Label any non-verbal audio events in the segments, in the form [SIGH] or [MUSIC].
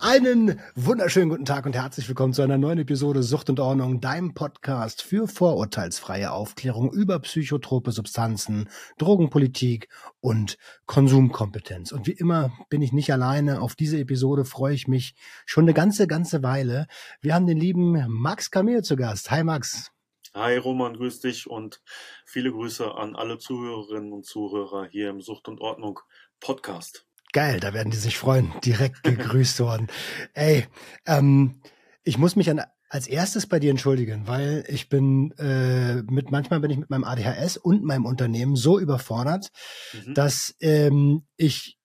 Einen wunderschönen guten Tag und herzlich willkommen zu einer neuen Episode Sucht und Ordnung, deinem Podcast für vorurteilsfreie Aufklärung über psychotrope Substanzen, Drogenpolitik und Konsumkompetenz. Und wie immer bin ich nicht alleine. Auf diese Episode freue ich mich schon eine ganze, ganze Weile. Wir haben den lieben Max Camille zu Gast. Hi Max. Hi Roman, grüß dich und viele Grüße an alle Zuhörerinnen und Zuhörer hier im Sucht und Ordnung Podcast. Geil, da werden die sich freuen. Direkt gegrüßt worden. Ey, ähm, ich muss mich an, als erstes bei dir entschuldigen, weil ich bin äh, mit manchmal bin ich mit meinem ADHS und meinem Unternehmen so überfordert, Mhm. dass ähm, ich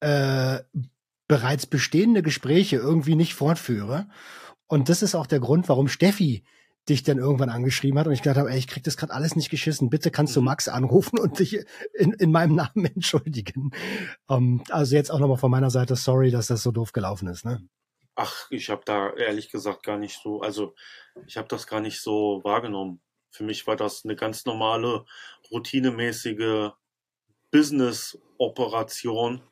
äh, bereits bestehende Gespräche irgendwie nicht fortführe. Und das ist auch der Grund, warum Steffi dich dann irgendwann angeschrieben hat und ich gedacht habe, ey, ich krieg das gerade alles nicht geschissen. Bitte kannst du Mhm. Max anrufen und dich in, in meinem Namen [LAUGHS] entschuldigen. Ähm, also jetzt auch nochmal von meiner Seite sorry, dass das so doof gelaufen ist. Ne? Ach, ich habe da ehrlich gesagt gar nicht so, also ich habe das gar nicht so wahrgenommen. Für mich war das eine ganz normale, routinemäßige Business-Operation,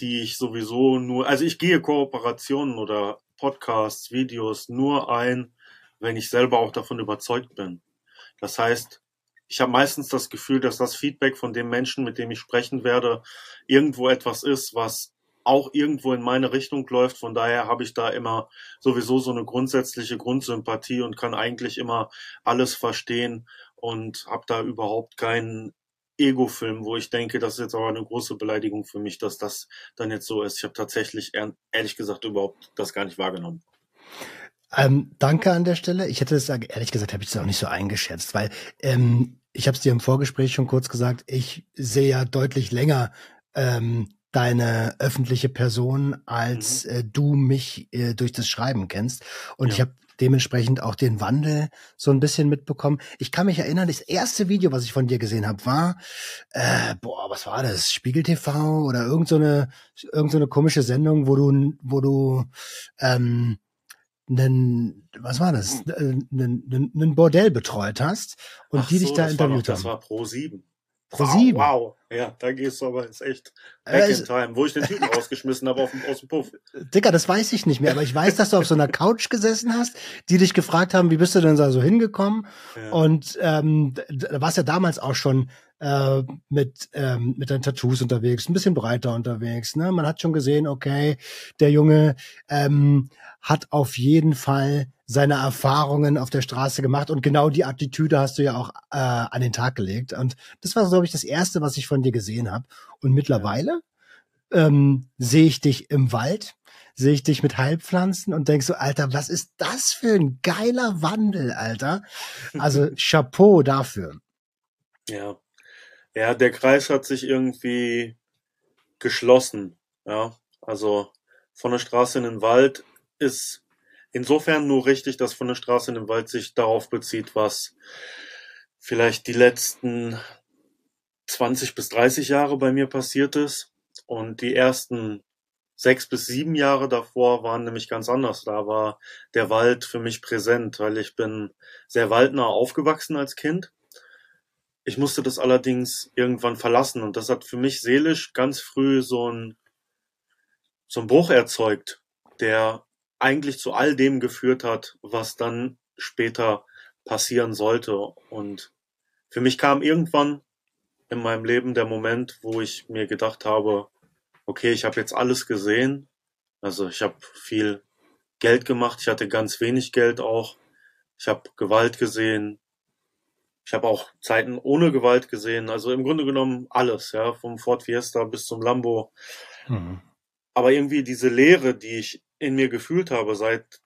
die ich sowieso nur, also ich gehe Kooperationen oder Podcasts, Videos nur ein, wenn ich selber auch davon überzeugt bin. Das heißt, ich habe meistens das Gefühl, dass das Feedback von dem Menschen, mit dem ich sprechen werde, irgendwo etwas ist, was auch irgendwo in meine Richtung läuft. Von daher habe ich da immer sowieso so eine grundsätzliche Grundsympathie und kann eigentlich immer alles verstehen und habe da überhaupt keinen Ego-Film, wo ich denke, das ist jetzt aber eine große Beleidigung für mich, dass das dann jetzt so ist. Ich habe tatsächlich ehr- ehrlich gesagt überhaupt das gar nicht wahrgenommen. Ähm, danke an der Stelle. Ich hätte es, ehrlich gesagt, habe ich das auch nicht so eingeschätzt, weil ähm, ich habe es dir im Vorgespräch schon kurz gesagt, ich sehe ja deutlich länger ähm, deine öffentliche Person, als äh, du mich äh, durch das Schreiben kennst. Und Ja. ich habe dementsprechend auch den Wandel so ein bisschen mitbekommen. Ich kann mich erinnern, das erste Video, was ich von dir gesehen habe, war, äh, boah, was war das? Spiegel TV oder irgend so eine, irgend so eine komische Sendung, wo du, wo du ähm, einen, was war das? Einen, einen, einen Bordell betreut hast und Ach die dich so, da das interviewt Das haben. war Pro 7. Pro 7. Wow, wow. Ja, da gehst du aber ins echt Äh, Back in Time, wo ich den Typen [LAUGHS] rausgeschmissen habe auf dem, aus dem Puff. Dicker, das weiß ich nicht mehr, aber ich weiß, dass du auf so einer Couch gesessen hast, die dich gefragt haben, wie bist du denn da so hingekommen? Ja. Und ähm, da warst ja damals auch schon äh, mit, ähm, mit deinen Tattoos unterwegs, ein bisschen breiter unterwegs. Ne? Man hat schon gesehen, okay, der Junge ähm, hat auf jeden Fall seine Erfahrungen auf der Straße gemacht und genau die Attitüde hast du ja auch äh, an den Tag gelegt. Und das war, glaube ich, das Erste, was ich von dir gesehen habe. Und mittlerweile ähm, sehe ich dich im Wald, sehe ich dich mit Heilpflanzen und denk so, Alter, was ist das für ein geiler Wandel, Alter? Also [LAUGHS] Chapeau dafür. Ja. Ja, der Kreis hat sich irgendwie geschlossen. Ja, also von der Straße in den Wald ist insofern nur richtig, dass von der Straße in den Wald sich darauf bezieht, was vielleicht die letzten 20 bis 30 Jahre bei mir passiert ist. Und die ersten sechs bis sieben Jahre davor waren nämlich ganz anders. Da war der Wald für mich präsent, weil ich bin sehr waldnah aufgewachsen als Kind. Ich musste das allerdings irgendwann verlassen und das hat für mich seelisch ganz früh so ein so ein Bruch erzeugt, der eigentlich zu all dem geführt hat, was dann später passieren sollte. Und für mich kam irgendwann in meinem Leben der Moment, wo ich mir gedacht habe, okay, ich habe jetzt alles gesehen. Also ich habe viel Geld gemacht, ich hatte ganz wenig Geld auch. Ich habe Gewalt gesehen. Ich habe auch Zeiten ohne Gewalt gesehen. Also im Grunde genommen alles, ja, vom Ford Fiesta bis zum Lambo. Mhm. Aber irgendwie diese Leere, die ich in mir gefühlt habe seit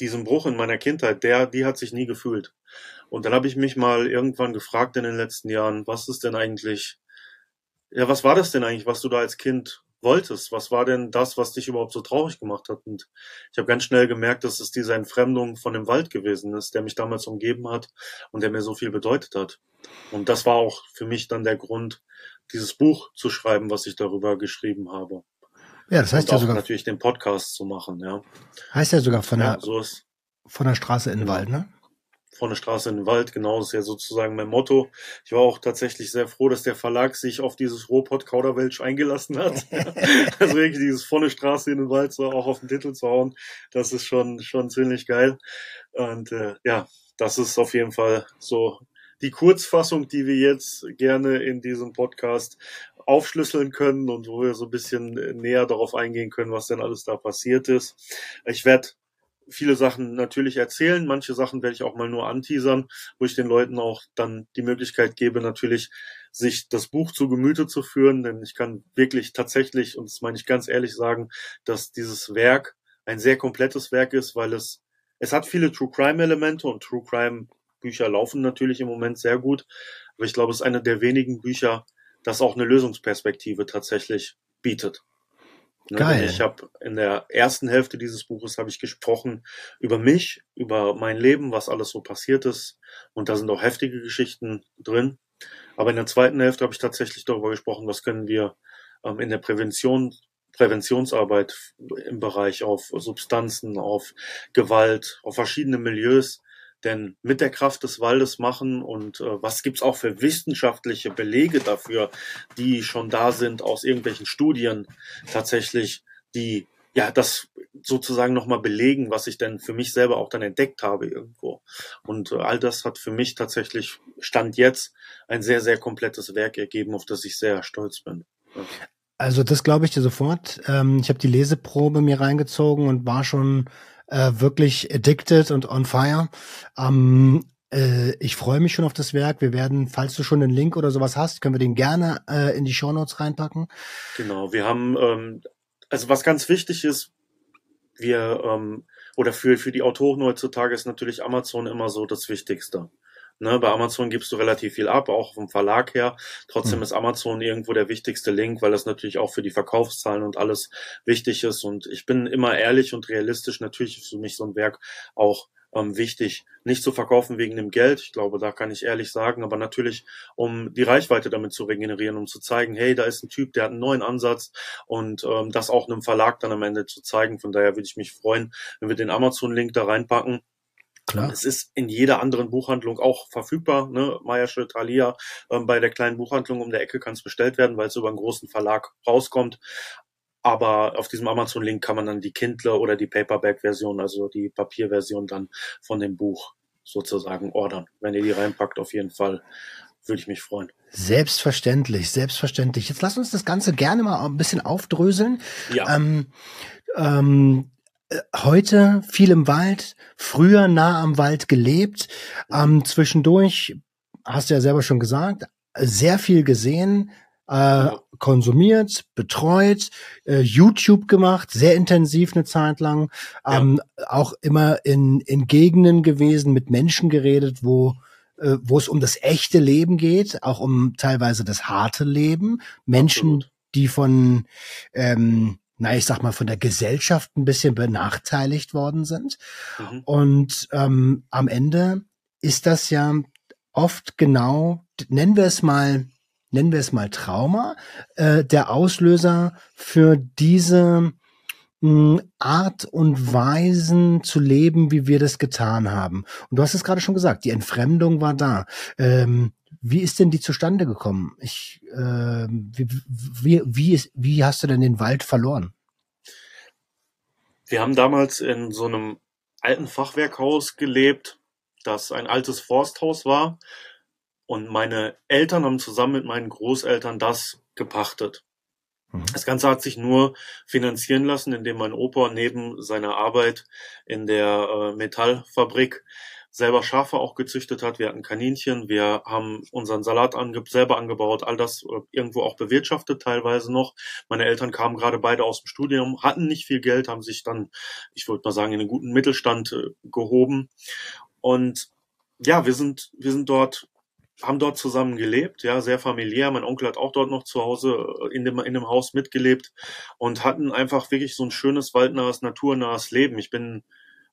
diesem Bruch in meiner Kindheit, der, die hat sich nie gefühlt. Und dann habe ich mich mal irgendwann gefragt in den letzten Jahren, was ist denn eigentlich, ja, was war das denn eigentlich, was du da als Kind wolltest? Was war denn das, was dich überhaupt so traurig gemacht hat? Und ich habe ganz schnell gemerkt, dass es diese Entfremdung von dem Wald gewesen ist, der mich damals umgeben hat und der mir so viel bedeutet hat. Und das war auch für mich dann der Grund, dieses Buch zu schreiben, was ich darüber geschrieben habe. Ja, das heißt und ja auch sogar, natürlich den Podcast zu machen, ja. heißt ja sogar von ja der, so ist von der Straße in den Genau. Wald, ne? von der Straße in den Wald, genau, das ist ja sozusagen mein Motto. Ich war auch tatsächlich sehr froh, dass der Verlag sich auf dieses Ruhrpott Kauderwelsch eingelassen hat. [LAUGHS] [LAUGHS] also wirklich dieses von der Straße in den Wald so auch auf den Titel zu hauen, das ist schon, schon ziemlich geil. Und äh, ja, das ist auf jeden Fall so die Kurzfassung, die wir jetzt gerne in diesem Podcast aufschlüsseln können und wo wir so ein bisschen näher darauf eingehen können, was denn alles da passiert ist. Ich werde viele Sachen natürlich erzählen, manche Sachen werde ich auch mal nur anteasern, wo ich den Leuten auch dann die Möglichkeit gebe, natürlich sich das Buch zu Gemüte zu führen, denn ich kann wirklich tatsächlich, und das meine ich ganz ehrlich sagen, dass dieses Werk ein sehr komplettes Werk ist, weil es, es hat viele True Crime Elemente und True Crime Bücher laufen natürlich im Moment sehr gut, aber ich glaube, es ist eine der wenigen Bücher, das auch eine Lösungsperspektive tatsächlich bietet. Ne, Geil. Ich habe in der ersten Hälfte dieses Buches habe ich gesprochen über mich, über mein Leben, was alles so passiert ist, und da sind auch heftige Geschichten drin. Aber in der zweiten Hälfte habe ich tatsächlich darüber gesprochen, was können wir ähm, in der Prävention, Präventionsarbeit im Bereich auf Substanzen, auf Gewalt, auf verschiedene Milieus denn mit der Kraft des Waldes machen und äh, was gibt's auch für wissenschaftliche Belege dafür, die schon da sind aus irgendwelchen Studien tatsächlich, die ja das sozusagen nochmal belegen, was ich denn für mich selber auch dann entdeckt habe irgendwo. Und äh, all das hat für mich tatsächlich Stand jetzt ein sehr, sehr komplettes Werk ergeben, auf das ich sehr stolz bin. Also das glaube ich dir sofort. Ähm, ich habe die Leseprobe mir reingezogen und war schon äh, wirklich addicted und on fire. Ähm, äh, ich freue mich schon auf das Werk. Wir werden, falls du schon einen Link oder sowas hast, können wir den gerne äh, in die Shownotes reinpacken. Genau, wir haben, ähm, also was ganz wichtig ist, wir, ähm, oder für, für die Autoren heutzutage ist natürlich Amazon immer so das Wichtigste. Ne, bei Amazon gibst du relativ viel ab, auch vom Verlag her. Trotzdem Hm. ist Amazon irgendwo der wichtigste Link, weil das natürlich auch für die Verkaufszahlen und alles wichtig ist. Und ich bin immer ehrlich und realistisch. Natürlich ist für mich so ein Werk auch ähm, wichtig, nicht zu verkaufen wegen dem Geld. Ich glaube, da kann ich ehrlich sagen, aber natürlich, um die Reichweite damit zu regenerieren, um zu zeigen, hey, da ist ein Typ, der hat einen neuen Ansatz und ähm, das auch einem Verlag dann am Ende zu zeigen. Von daher würde ich mich freuen, wenn wir den Amazon-Link da reinpacken. Klar. Es ist in jeder anderen Buchhandlung auch verfügbar. Ne? Meiersche, Thalia, ähm, bei der kleinen Buchhandlung um der Ecke kann es bestellt werden, weil es über einen großen Verlag rauskommt. Aber auf diesem Amazon-Link kann man dann die Kindle oder die Paperback-Version, also die Papierversion dann von dem Buch sozusagen ordern. Wenn ihr die reinpackt, auf jeden Fall würde ich mich freuen. Selbstverständlich, selbstverständlich. Jetzt lass uns das Ganze gerne mal ein bisschen aufdröseln. Ja, Ähm, ähm, äh, heute viel im Wald, früher nah am Wald gelebt, ähm, zwischendurch, hast du ja selber schon gesagt, sehr viel gesehen, äh, Ja. konsumiert, betreut, äh, YouTube gemacht, sehr intensiv eine Zeit lang, ähm, auch immer in, in Gegenden gewesen, mit Menschen geredet, wo äh, wo es um das echte Leben geht, auch um teilweise das harte Leben, Menschen, Absolut. die von ähm, na, ich sag mal, von der Gesellschaft ein bisschen benachteiligt worden sind. mhm. Und ähm, am Ende ist das ja oft genau, nennen wir es mal, nennen wir es mal Trauma, äh, der Auslöser für diese mh, Art und Weisen zu leben, wie wir das getan haben. Und du hast es gerade schon gesagt, die Entfremdung war da. Ähm, wie ist denn die zustande gekommen? Ich, ähm, wie, wie, wie, ist, wie hast du denn den Wald verloren? Wir haben damals in so einem alten Fachwerkhaus gelebt, das ein altes Forsthaus war. Und meine Eltern haben zusammen mit meinen Großeltern das gepachtet. Mhm. Das Ganze hat sich nur finanzieren lassen, indem mein Opa neben seiner Arbeit in der äh, Metallfabrik selber Schafe auch gezüchtet hat. Wir hatten Kaninchen, wir haben unseren Salat ange selber angebaut, all das äh, irgendwo auch bewirtschaftet teilweise noch. Meine Eltern kamen gerade beide aus dem Studium, hatten nicht viel Geld, haben sich dann, ich würde mal sagen, in einen guten Mittelstand äh, gehoben. Und ja, wir sind, wir sind dort haben dort zusammen gelebt, ja, sehr familiär. Mein Onkel hat auch dort noch zu Hause äh, in dem, in dem Haus mitgelebt und hatten einfach wirklich so ein schönes, waldnahes, naturnahes Leben. Ich bin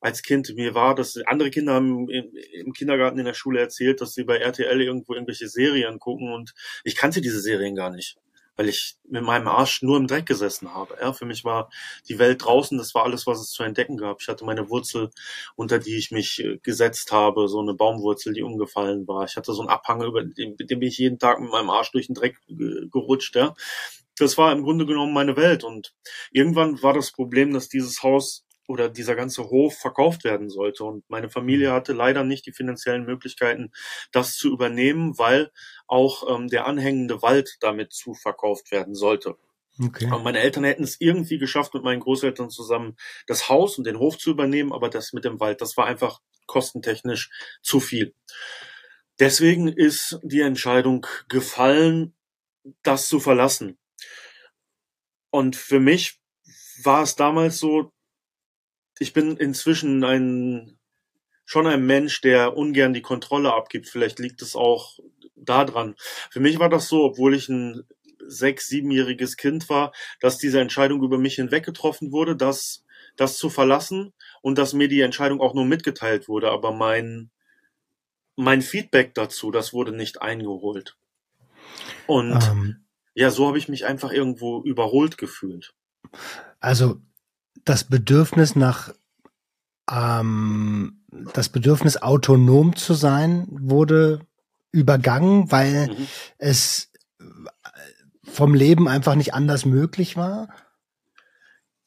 als Kind, mir war das, andere Kinder haben im, im Kindergarten in der Schule erzählt, dass sie bei RTL irgendwo irgendwelche Serien gucken und ich kannte diese Serien gar nicht weil ich mit meinem Arsch nur im Dreck gesessen habe. Ja, für mich war die Welt draußen, das war alles, was es zu entdecken gab. Ich hatte meine Wurzel, unter die ich mich äh, gesetzt habe, so eine Baumwurzel, die umgefallen war. Ich hatte so einen Abhang, über den, dem bin ich jeden Tag mit meinem Arsch durch den Dreck gerutscht. Ja. Das war im Grunde genommen meine Welt. Und irgendwann war das Problem, dass dieses Haus oder dieser ganze Hof verkauft werden sollte. Und meine Familie mhm. hatte leider nicht die finanziellen Möglichkeiten, das zu übernehmen, weil auch ähm, der anhängende Wald damit zu verkauft werden sollte. Okay. Und meine Eltern hätten es irgendwie geschafft, mit meinen Großeltern zusammen das Haus und den Hof zu übernehmen, aber das mit dem Wald, das war einfach kostentechnisch zu viel. Deswegen ist die Entscheidung gefallen, das zu verlassen. Und für mich war es damals so, ich bin inzwischen ein schon ein Mensch, der ungern die Kontrolle abgibt. Vielleicht liegt es auch daran. Für mich war das so, obwohl ich ein sechs, siebenjähriges Kind war, dass diese Entscheidung über mich hinweg getroffen wurde, dass das zu verlassen und dass mir die Entscheidung auch nur mitgeteilt wurde, aber mein mein Feedback dazu, das wurde nicht eingeholt. Und ähm. ja, so habe ich mich einfach irgendwo überholt gefühlt. Also das Bedürfnis nach ähm, das Bedürfnis autonom zu sein wurde übergangen, weil mhm. es vom Leben einfach nicht anders möglich war.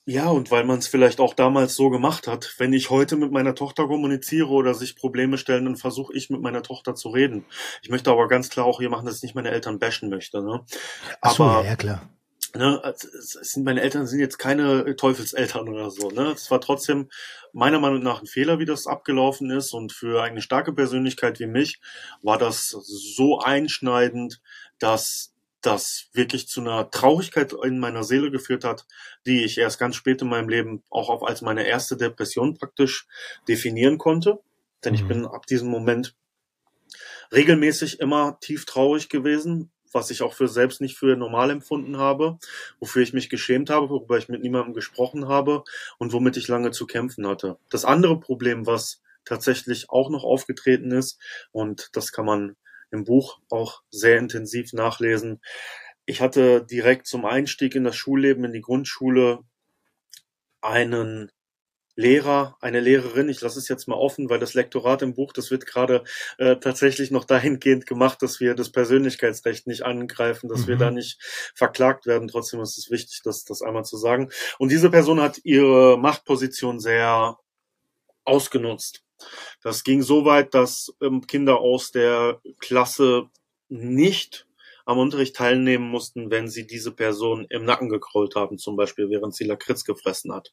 Ja, und weil man es vielleicht auch damals so gemacht hat. Wenn ich heute mit meiner Tochter kommuniziere oder sich Probleme stellen, dann versuche ich mit meiner Tochter zu reden. Ich möchte aber ganz klar auch hier machen, dass ich nicht meine Eltern bashen möchte. Ne? Ach so, aber, ja, klar ne, sind meine Eltern sind jetzt keine Teufelseltern oder so. Ne? Es war trotzdem meiner Meinung nach ein Fehler, wie das abgelaufen ist. Und für eine starke Persönlichkeit wie mich war das so einschneidend, dass das wirklich zu einer Traurigkeit in meiner Seele geführt hat, die ich erst ganz spät in meinem Leben auch als meine erste Depression praktisch definieren konnte. Denn mhm. ich bin ab diesem Moment regelmäßig immer tief traurig gewesen, was ich auch für selbst nicht für normal empfunden habe, wofür ich mich geschämt habe, worüber ich mit niemandem gesprochen habe und womit ich lange zu kämpfen hatte. Das andere Problem, was tatsächlich auch noch aufgetreten ist, und das kann man im Buch auch sehr intensiv nachlesen. Ich hatte direkt zum Einstieg in das Schulleben, in die Grundschule, einen Lehrer, eine Lehrerin, ich lasse es jetzt mal offen, weil das Lektorat im Buch, das wird gerade äh, tatsächlich noch [LAUGHS] dahingehend gemacht, dass wir das Persönlichkeitsrecht nicht angreifen, dass mhm. wir da nicht verklagt werden. Trotzdem ist es wichtig, das, das einmal zu sagen. Und diese Person hat ihre Machtposition sehr ausgenutzt. Das ging so weit, dass ähm, Kinder aus der Klasse nicht am Unterricht teilnehmen mussten, wenn sie diese Person im Nacken gekrollt haben, zum Beispiel, während sie Lakritz gefressen hat.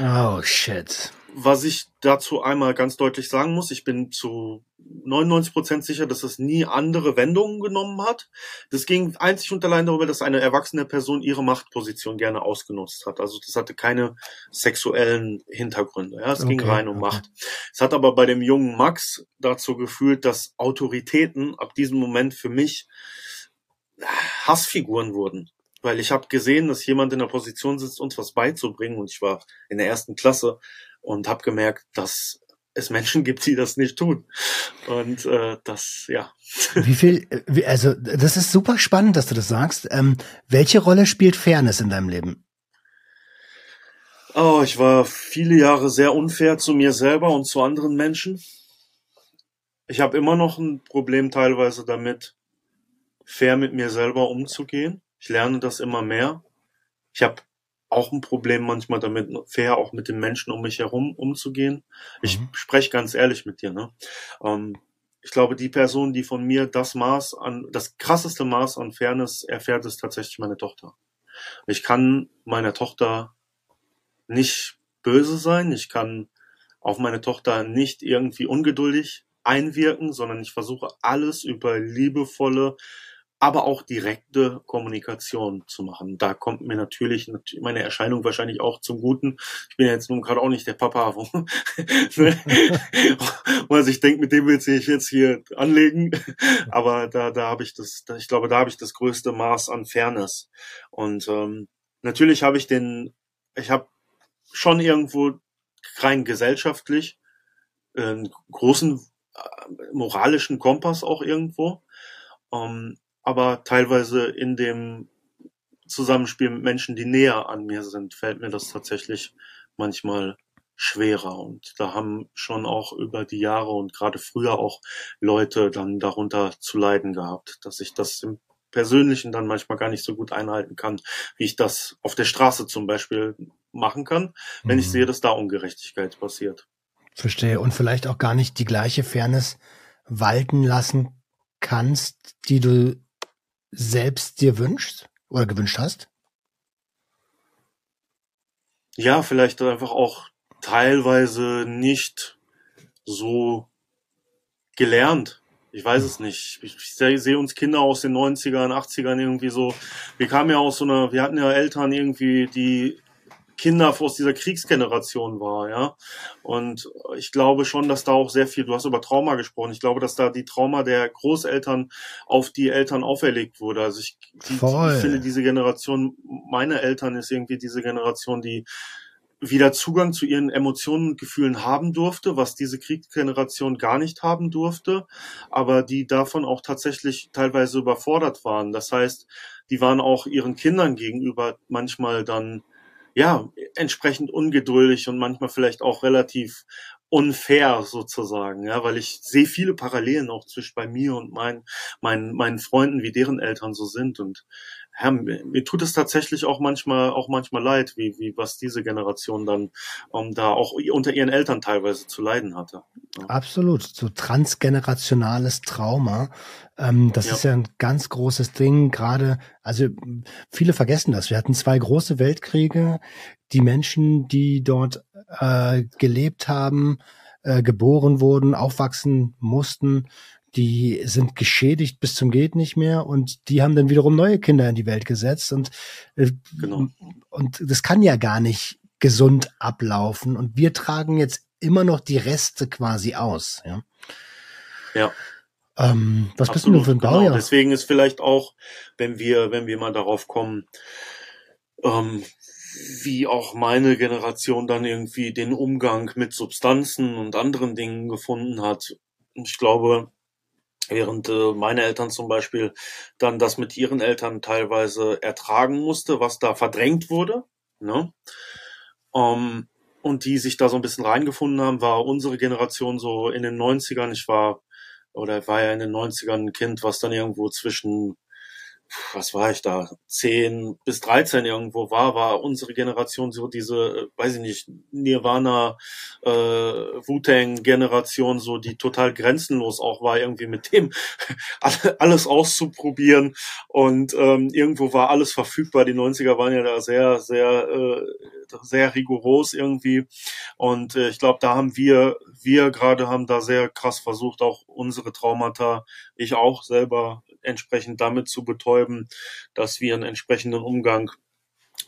Oh, shit. Was ich dazu einmal ganz deutlich sagen muss, ich bin zu 99 Prozent sicher, dass es nie andere Wendungen genommen hat. Das ging einzig und allein darüber, dass eine erwachsene Person ihre Machtposition gerne ausgenutzt hat. Also das hatte keine sexuellen Hintergründe. Ja, es okay, ging rein um okay. Macht. Es hat aber bei dem jungen Max dazu gefühlt, dass Autoritäten ab diesem Moment für mich Hassfiguren wurden. Weil ich habe gesehen, dass jemand in der Position sitzt, uns was beizubringen. Und ich war in der ersten Klasse und habe gemerkt, dass es Menschen gibt, die das nicht tun. Und äh, das, ja. Wie viel, also das ist super spannend, dass du das sagst. Ähm, welche Rolle spielt Fairness in deinem Leben? Oh, ich war viele Jahre sehr unfair zu mir selber und zu anderen Menschen. Ich habe immer noch ein Problem teilweise damit, fair mit mir selber umzugehen. Ich lerne das immer mehr. Ich habe auch ein Problem manchmal damit, fair auch mit den Menschen um mich herum umzugehen. Ich mhm. spreche ganz ehrlich mit dir. Ne? Ähm, ich glaube, die Person, die von mir das Maß an, das krasseste Maß an Fairness erfährt, ist tatsächlich meine Tochter. Ich kann meiner Tochter nicht böse sein. Ich kann auf meine Tochter nicht irgendwie ungeduldig einwirken, sondern ich versuche alles über liebevolle, aber auch direkte Kommunikation zu machen. Da kommt mir natürlich meine Erscheinung wahrscheinlich auch zum Guten. Ich bin ja jetzt nun gerade auch nicht der Papa, wo, [LAUGHS] wo man sich denkt, mit dem will ich jetzt hier anlegen. Aber da, da habe ich das, ich glaube, da habe ich das größte Maß an Fairness. Und ähm, natürlich habe ich den, ich habe schon irgendwo rein gesellschaftlich einen großen äh, moralischen Kompass auch irgendwo. Ähm, aber teilweise in dem Zusammenspiel mit Menschen, die näher an mir sind, fällt mir das tatsächlich manchmal schwerer. Und da haben schon auch über die Jahre und gerade früher auch Leute dann darunter zu leiden gehabt, dass ich das im Persönlichen dann manchmal gar nicht so gut einhalten kann, wie ich das auf der Straße zum Beispiel machen kann, wenn mhm. ich sehe, dass da Ungerechtigkeit passiert. Verstehe. Und vielleicht auch gar nicht die gleiche Fairness walten lassen kannst, die du selbst dir wünschst oder gewünscht hast? Ja, vielleicht einfach auch teilweise nicht so gelernt. Ich weiß es nicht. Ich, ich sehe uns Kinder aus den 90ern, 80ern irgendwie so. Wir kamen ja aus so einer, wir hatten ja Eltern irgendwie, die Kinder aus dieser Kriegsgeneration war, ja. Und ich glaube schon, dass da auch sehr viel, du hast über Trauma gesprochen, ich glaube, dass da die Trauma der Großeltern auf die Eltern auferlegt wurde. Also ich, die, ich finde, diese Generation, meine Eltern ist irgendwie diese Generation, die wieder Zugang zu ihren Emotionen und Gefühlen haben durfte, was diese Kriegsgeneration gar nicht haben durfte, aber die davon auch tatsächlich teilweise überfordert waren. Das heißt, die waren auch ihren Kindern gegenüber manchmal dann ja, entsprechend ungeduldig und manchmal vielleicht auch relativ unfair sozusagen, ja, weil ich sehe viele Parallelen auch zwischen bei mir und meinen, meinen, meinen Freunden, wie deren Eltern so sind und ja, mir, tut es tatsächlich auch manchmal, auch manchmal leid, wie, wie was diese Generation dann um, da auch unter ihren Eltern teilweise zu leiden hatte. Ja. Absolut, so transgenerationales Trauma. Ähm, das ja. ist ja ein ganz großes Ding. Gerade, also viele vergessen das. Wir hatten zwei große Weltkriege. Die Menschen, die dort äh, gelebt haben, äh, geboren wurden, aufwachsen mussten, die sind geschädigt bis zum geht nicht mehr und die haben dann wiederum neue Kinder in die Welt gesetzt und äh, genau. und das kann ja gar nicht gesund ablaufen und wir tragen jetzt immer noch die Reste quasi aus, ja. Ja. Ähm, was Absolut, bist du für ein Baujahr? Genau. Deswegen ist vielleicht auch, wenn wir, wenn wir mal darauf kommen, ähm, wie auch meine Generation dann irgendwie den Umgang mit Substanzen und anderen Dingen gefunden hat. Ich glaube, während äh, meine Eltern zum Beispiel dann das mit ihren Eltern teilweise ertragen musste, was da verdrängt wurde, ne? Ähm, und die sich da so ein bisschen reingefunden haben, war unsere Generation so in den 90ern, ich war, oder war ja in den 90ern ein Kind, was dann irgendwo zwischen was war ich da, 10 bis 13 irgendwo war, war unsere Generation so diese, weiß ich nicht, Nirvana, äh, Wu-Tang-Generation, so die total grenzenlos auch war, irgendwie mit dem [LAUGHS] alles auszuprobieren. Und ähm, irgendwo war alles verfügbar. Die 90er waren ja da sehr, sehr, äh, sehr rigoros irgendwie. Und äh, ich glaube, da haben wir, wir gerade haben da sehr krass versucht, auch unsere Traumata, ich auch selber entsprechend damit zu betäuben, dass wir einen entsprechenden Umgang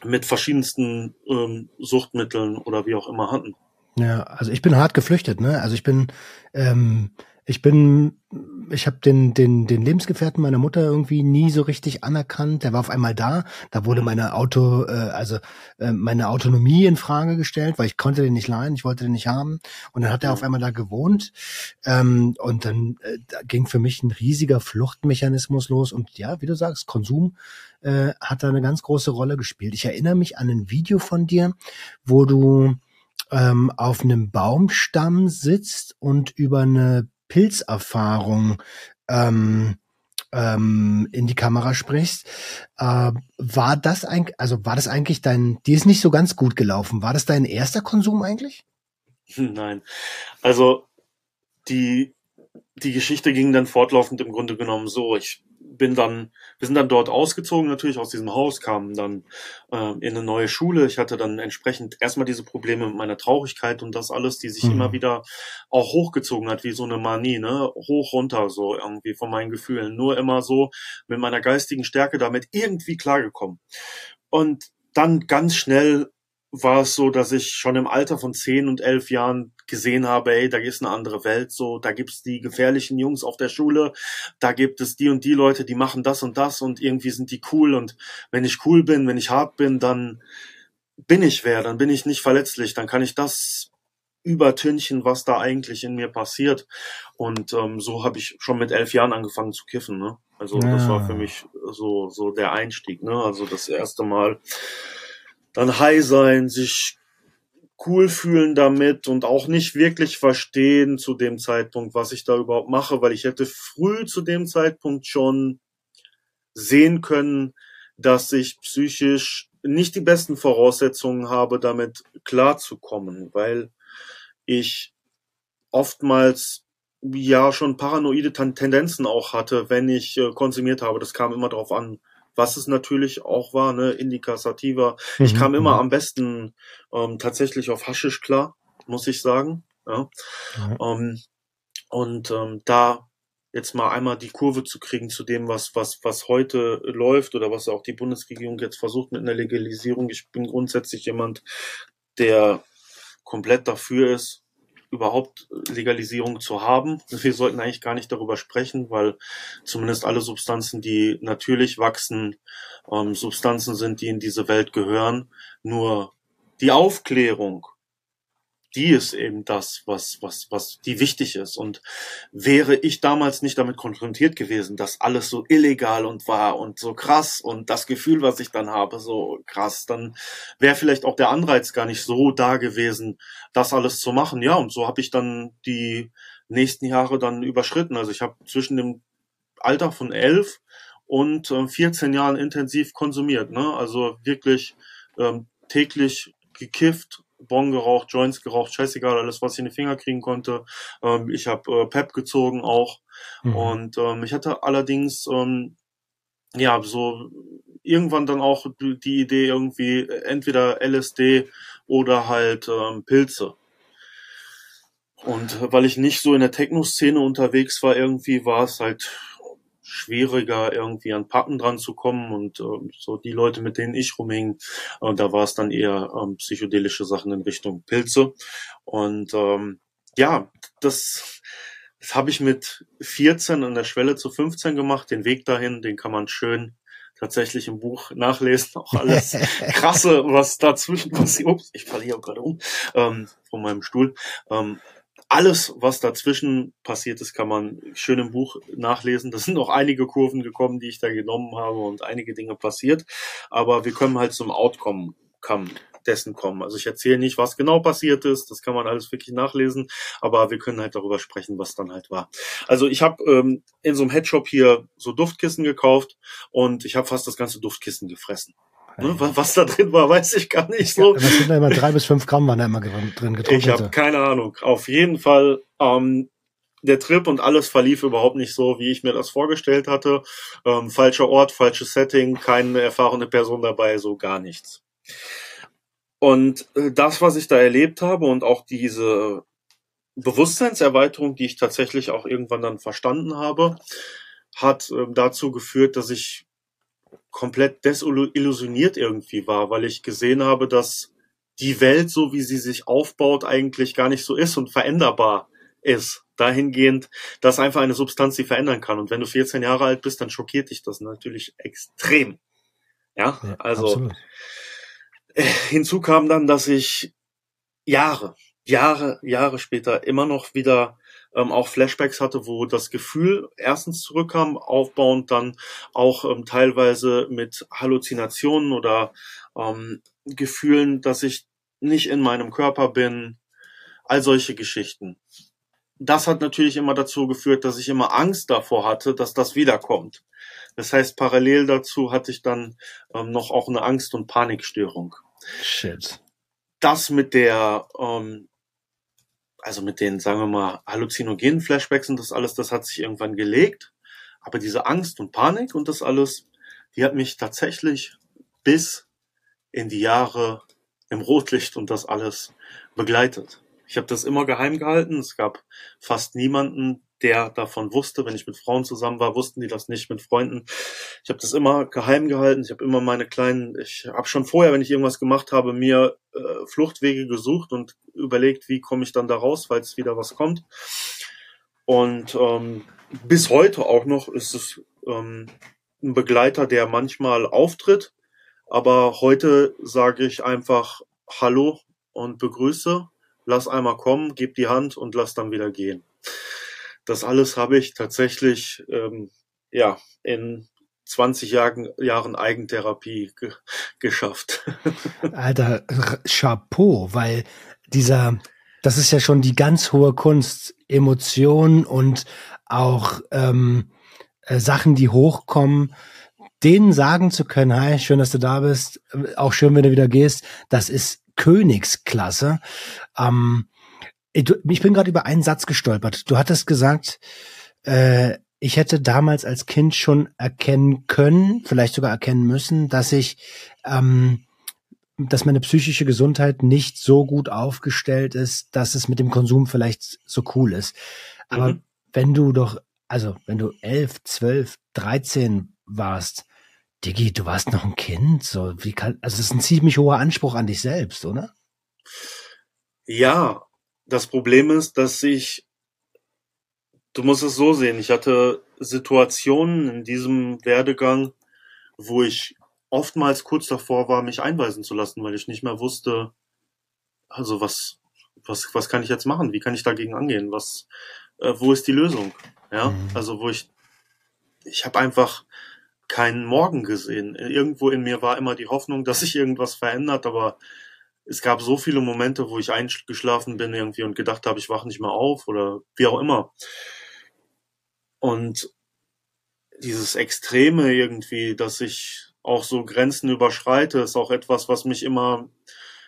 mit verschiedensten ähm, Suchtmitteln oder wie auch immer hatten. Ja, also ich bin hart geflüchtet, ne? Also ich bin ähm, ich bin, ich habe den, den, den Lebensgefährten meiner Mutter irgendwie nie so richtig anerkannt. Der war auf einmal da. Da wurde meine Auto, äh, also äh, meine Autonomie in Frage gestellt, weil ich konnte den nicht leihen, ich wollte den nicht haben. Und dann hat er auf einmal da gewohnt. Ähm, und dann äh, da ging für mich ein riesiger Fluchtmechanismus los. Und ja, wie du sagst, Konsum äh, hat da eine ganz große Rolle gespielt. Ich erinnere mich an ein Video von dir, wo du ähm, auf einem Baumstamm sitzt und über eine Pilzerfahrung ähm, ähm, in die Kamera sprichst. Äh, war das eigentlich, also war das eigentlich dein, die ist nicht so ganz gut gelaufen. War das dein erster Konsum eigentlich? [LAUGHS] Nein. Also die, die Geschichte ging dann fortlaufend im Grunde genommen so. Ich bin dann, wir sind dann dort ausgezogen, natürlich aus diesem Haus, kamen dann äh, in eine neue Schule. Ich hatte dann entsprechend erstmal diese Probleme mit meiner Traurigkeit und das alles, die sich Mhm. immer wieder auch hochgezogen hat, wie so eine Manie, ne? Hoch, runter, so irgendwie von meinen Gefühlen. Nur immer so mit meiner geistigen Stärke damit irgendwie klargekommen. Und dann ganz schnell war es so, dass ich schon im Alter von zehn und elf Jahren gesehen habe, ey, da ist eine andere Welt, so, da gibt's die gefährlichen Jungs auf der Schule, da gibt es die und die Leute, die machen das und das und irgendwie sind die cool und wenn ich cool bin, wenn ich hart bin, dann bin ich wer, dann bin ich nicht verletzlich, dann kann ich das übertünchen, was da eigentlich in mir passiert. Und ähm, so habe ich schon mit elf Jahren angefangen zu kiffen. Ne? Also das Ja. war für mich so so der Einstieg. Ne? Also das erste Mal dann high sein, sich cool fühlen damit und auch nicht wirklich verstehen zu dem Zeitpunkt, was ich da überhaupt mache, weil ich hätte früh zu dem Zeitpunkt schon sehen können, dass ich psychisch nicht die besten Voraussetzungen habe, damit klarzukommen, weil ich oftmals ja schon paranoide Ten- Tendenzen auch hatte, wenn ich äh, konsumiert habe. Das kam immer darauf an, was es natürlich auch war, ne, Indica, Sativa. Ich Mhm, kam immer mhm. am besten ähm, tatsächlich auf Haschisch klar, muss ich sagen. Ja. Ja. Ähm, und ähm, da jetzt mal einmal die Kurve zu kriegen zu dem, was, was, was heute läuft oder was auch die Bundesregierung jetzt versucht mit einer Legalisierung. Ich bin grundsätzlich jemand, der komplett dafür ist, überhaupt Legalisierung zu haben. Wir sollten eigentlich gar nicht darüber sprechen, weil zumindest alle Substanzen, die natürlich wachsen, ähm, Substanzen sind, die in diese Welt gehören. Nur die Aufklärung, die ist eben das, was, was, was die wichtig ist. Und wäre ich damals nicht damit konfrontiert gewesen, dass alles so illegal und war und so krass und das Gefühl, was ich dann habe, so krass, dann wäre vielleicht auch der Anreiz gar nicht so da gewesen, das alles zu machen. Ja, und so habe ich dann die nächsten Jahre dann überschritten. Also ich habe zwischen dem Alter von elf und äh, 14 Jahren intensiv konsumiert. Ne? Also wirklich ähm, täglich gekifft, Bon geraucht, Joints geraucht, scheißegal, alles, was ich in die Finger kriegen konnte. Ähm, ich habe äh, Pep gezogen auch. Mhm. Und ähm, ich hatte allerdings ähm, ja so irgendwann dann auch die Idee irgendwie entweder LSD oder halt ähm, Pilze. Und weil ich nicht so in der Techno-Szene unterwegs war, irgendwie war es halt schwieriger, irgendwie an Pappen dran zu kommen und ähm, so die Leute, mit denen ich rumhing, äh, da war es dann eher ähm, psychedelische Sachen in Richtung Pilze. Und ähm, ja, das, das habe ich mit 14 an der Schwelle zu 15 gemacht. Den Weg dahin, den kann man schön tatsächlich im Buch nachlesen. Auch alles [LAUGHS] krasse, was dazwischen passiert. Ups, ich falle hier gerade um ähm, von meinem Stuhl. Ähm, alles, was dazwischen passiert ist, kann man schön im Buch nachlesen. Da sind noch einige Kurven gekommen, die ich da genommen habe und einige Dinge passiert. Aber wir können halt zum Outcome kommen, dessen kommen. Also ich erzähle nicht, was genau passiert ist. Das kann man alles wirklich nachlesen. Aber wir können halt darüber sprechen, was dann halt war. Also ich habe ähm, in so einem Headshop hier so Duftkissen gekauft und ich habe fast das ganze Duftkissen gefressen. Ne? Was, da drin war, weiß ich gar nicht so. Was sind da immer drei bis fünf Gramm waren da immer drin, drin Ich habe getrocknete. keine Ahnung. Auf jeden Fall, ähm, der Trip und alles verlief überhaupt nicht so, wie ich mir das vorgestellt hatte. Ähm, falscher Ort, falsches Setting, keine erfahrene Person dabei, so gar nichts. Und äh, das, was ich da erlebt habe und auch diese Bewusstseinserweiterung, die ich tatsächlich auch irgendwann dann verstanden habe, hat ähm, dazu geführt, dass ich komplett desillusioniert irgendwie war, weil ich gesehen habe, dass die Welt, so wie sie sich aufbaut, eigentlich gar nicht so ist und veränderbar ist. Dahingehend, dass einfach eine Substanz sie verändern kann. Und wenn du 14 Jahre alt bist, dann schockiert dich das natürlich extrem. Ja, Ja, also absolut. hinzu kam dann, dass ich Jahre, Jahre, Jahre später immer noch wieder ähm, auch Flashbacks hatte, wo das Gefühl erstens zurückkam, aufbauend dann auch ähm, teilweise mit Halluzinationen oder ähm, Gefühlen, dass ich nicht in meinem Körper bin, all solche Geschichten. Das hat natürlich immer dazu geführt, dass ich immer Angst davor hatte, dass das wiederkommt. Das heißt, parallel dazu hatte ich dann ähm, noch auch eine Angst- und Panikstörung Shit. das mit der, ähm, also mit den, sagen wir mal, halluzinogenen Flashbacks und das alles, das hat sich irgendwann gelegt. aber diese Angst und Panik und das alles, die hat mich tatsächlich bis in die Jahre im Rotlicht und das alles begleitet. Ich habe das immer geheim gehalten. Es gab fast niemanden, der davon wusste. Wenn ich mit Frauen zusammen war, wussten die das nicht mit Freunden. Ich habe das immer geheim gehalten. Ich habe immer meine kleinen, ich habe schon vorher, wenn ich irgendwas gemacht habe, mir äh, Fluchtwege gesucht und überlegt, wie komme ich dann da raus, falls wieder was kommt. Und ähm, bis heute auch noch ist es ähm, ein Begleiter, der manchmal auftritt. Aber heute sage ich einfach Hallo und begrüße lass einmal kommen, gib die Hand und lass dann wieder gehen. Das alles habe ich tatsächlich ähm, ja in 20 Jahren, Jahren Eigentherapie ge geschafft. [LAUGHS] Alter, Chapeau, weil dieser, das ist ja schon die ganz hohe Kunst, Emotionen und auch ähm, äh, Sachen, die hochkommen, denen sagen zu können, hi, schön, dass du da bist, auch schön, wenn du wieder gehst, das ist Königsklasse. Ähm, ich bin gerade über einen Satz gestolpert. Du hattest gesagt, äh, ich hätte damals als Kind schon erkennen können, vielleicht sogar erkennen müssen, dass ich, ähm, dass meine psychische Gesundheit nicht so gut aufgestellt ist, dass es mit dem Konsum vielleicht so cool ist. Aber mhm. wenn du doch, also wenn du elf, zwölf, dreizehn warst, Diggi, du warst noch ein Kind, so wie kann, also das ist ein ziemlich hoher Anspruch an dich selbst, oder? Ja, das Problem ist, dass ich, du musst es so sehen, ich hatte Situationen in diesem Werdegang, wo ich oftmals kurz davor war, mich einweisen zu lassen, weil ich nicht mehr wusste, also was, was, was kann ich jetzt machen? Wie kann ich dagegen angehen? Was, äh, wo ist die Lösung? Ja, mhm. also wo ich, ich habe einfach keinen Morgen gesehen. Irgendwo in mir war immer die Hoffnung, dass sich irgendwas verändert, aber es gab so viele Momente, wo ich eingeschlafen bin irgendwie und gedacht habe, ich wache nicht mehr auf oder wie auch immer. Und dieses Extreme irgendwie, dass ich auch so Grenzen überschreite, ist auch etwas, was mich immer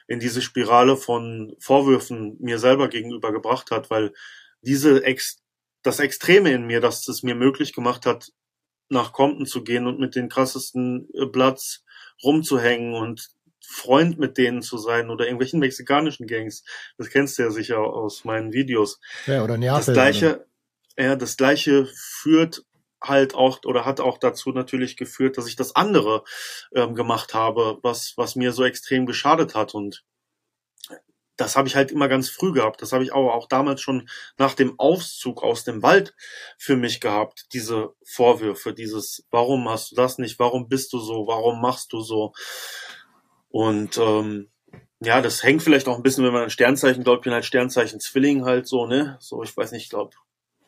in diese Spirale von Vorwürfen mir selber gegenüber gebracht hat, weil diese Ex das Extreme in mir, dass es mir möglich gemacht hat, nach Compton zu gehen und mit den krassesten äh, Bloods rumzuhängen und Freund mit denen zu sein oder irgendwelchen mexikanischen Gangs. Das kennst du ja sicher aus meinen Videos. Ja, oder Neapel. Das gleiche, oder? ja, das gleiche führt halt auch oder hat auch dazu natürlich geführt, dass ich das andere ähm, gemacht habe, was was mir so extrem geschadet hat und das habe ich halt immer ganz früh gehabt. Das habe ich aber auch damals schon nach dem Auszug aus dem Wald für mich gehabt. Diese Vorwürfe, dieses, warum hast du das nicht? Warum bist du so? Warum machst du so? Und ähm, ja, das hängt vielleicht auch ein bisschen, wenn man ein Sternzeichen glaubt, ich bin halt Sternzeichen Zwilling halt so, ne? So, ich weiß nicht, ich glaube,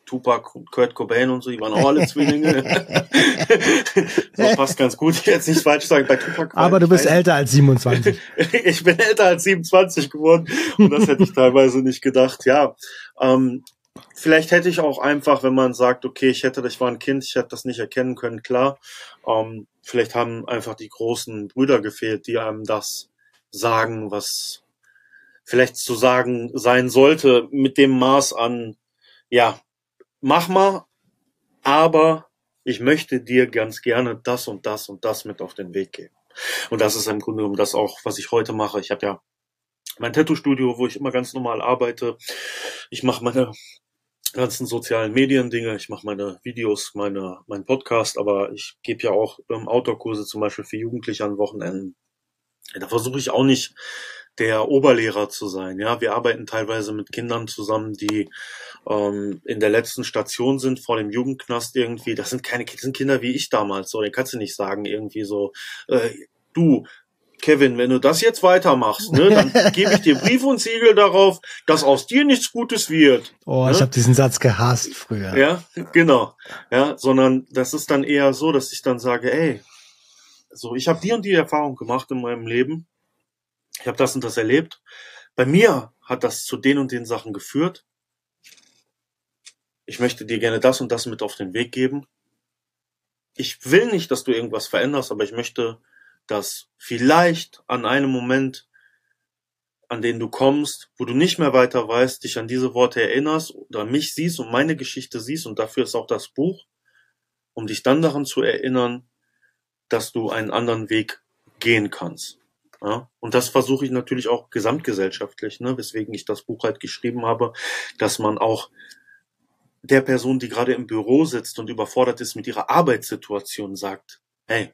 Tupac und Kurt Cobain und so, die waren auch alle Zwillinge. [LAUGHS] so passt ganz gut. Ich jetzt nicht falsch sagen bei Tupac. Aber du bist älter als 27. [LAUGHS] ich bin älter als 27 geworden und das hätte ich teilweise nicht gedacht. Ja, ähm, vielleicht hätte ich auch einfach, wenn man sagt, okay, ich hätte, ich war ein Kind, ich hätte das nicht erkennen können, klar. Ähm, vielleicht haben einfach die großen Brüder gefehlt, die einem das sagen, was vielleicht zu sagen sein sollte, mit dem Maß an, ja, mach mal, aber ich möchte dir ganz gerne das und das und das mit auf den Weg geben. Und das ist im Grunde genommen das auch, was ich heute mache. Ich habe ja mein Tattoo-Studio, wo ich immer ganz normal arbeite. Ich mache meine ganzen sozialen Medien-Dinge, ich mache meine Videos, meine, mein Podcast, aber ich gebe ja auch ähm, Outdoor-Kurse zum Beispiel für Jugendliche an Wochenenden. Da versuche ich auch nicht der Oberlehrer zu sein. Ja, wir arbeiten teilweise mit Kindern zusammen, die ähm, in der letzten Station sind vor dem Jugendknast irgendwie. Das sind keine das sind Kinder wie ich damals. So, den kannst du nicht sagen irgendwie so. Äh, du, Kevin, wenn du das jetzt weitermachst, ne, dann [LAUGHS] gebe ich dir Brief und Siegel darauf, dass aus dir nichts Gutes wird. Oh, ne? ich habe diesen Satz gehasst früher. Ja, genau. Ja, sondern das ist dann eher so, dass ich dann sage, ey, so, ich habe die und die Erfahrung gemacht in meinem Leben ich habe das und das erlebt. Bei mir hat das zu den und den Sachen geführt. Ich möchte dir gerne das und das mit auf den Weg geben. Ich will nicht, dass du irgendwas veränderst, aber ich möchte, dass vielleicht an einem Moment, an den du kommst, wo du nicht mehr weiter weißt, dich an diese Worte erinnerst oder mich siehst und meine Geschichte siehst und dafür ist auch das Buch, um dich dann daran zu erinnern, dass du einen anderen Weg gehen kannst. Ja, und das versuche ich natürlich auch gesamtgesellschaftlich, ne, weswegen ich das Buch halt geschrieben habe, dass man auch der Person, die gerade im Büro sitzt und überfordert ist mit ihrer Arbeitssituation, sagt, hey,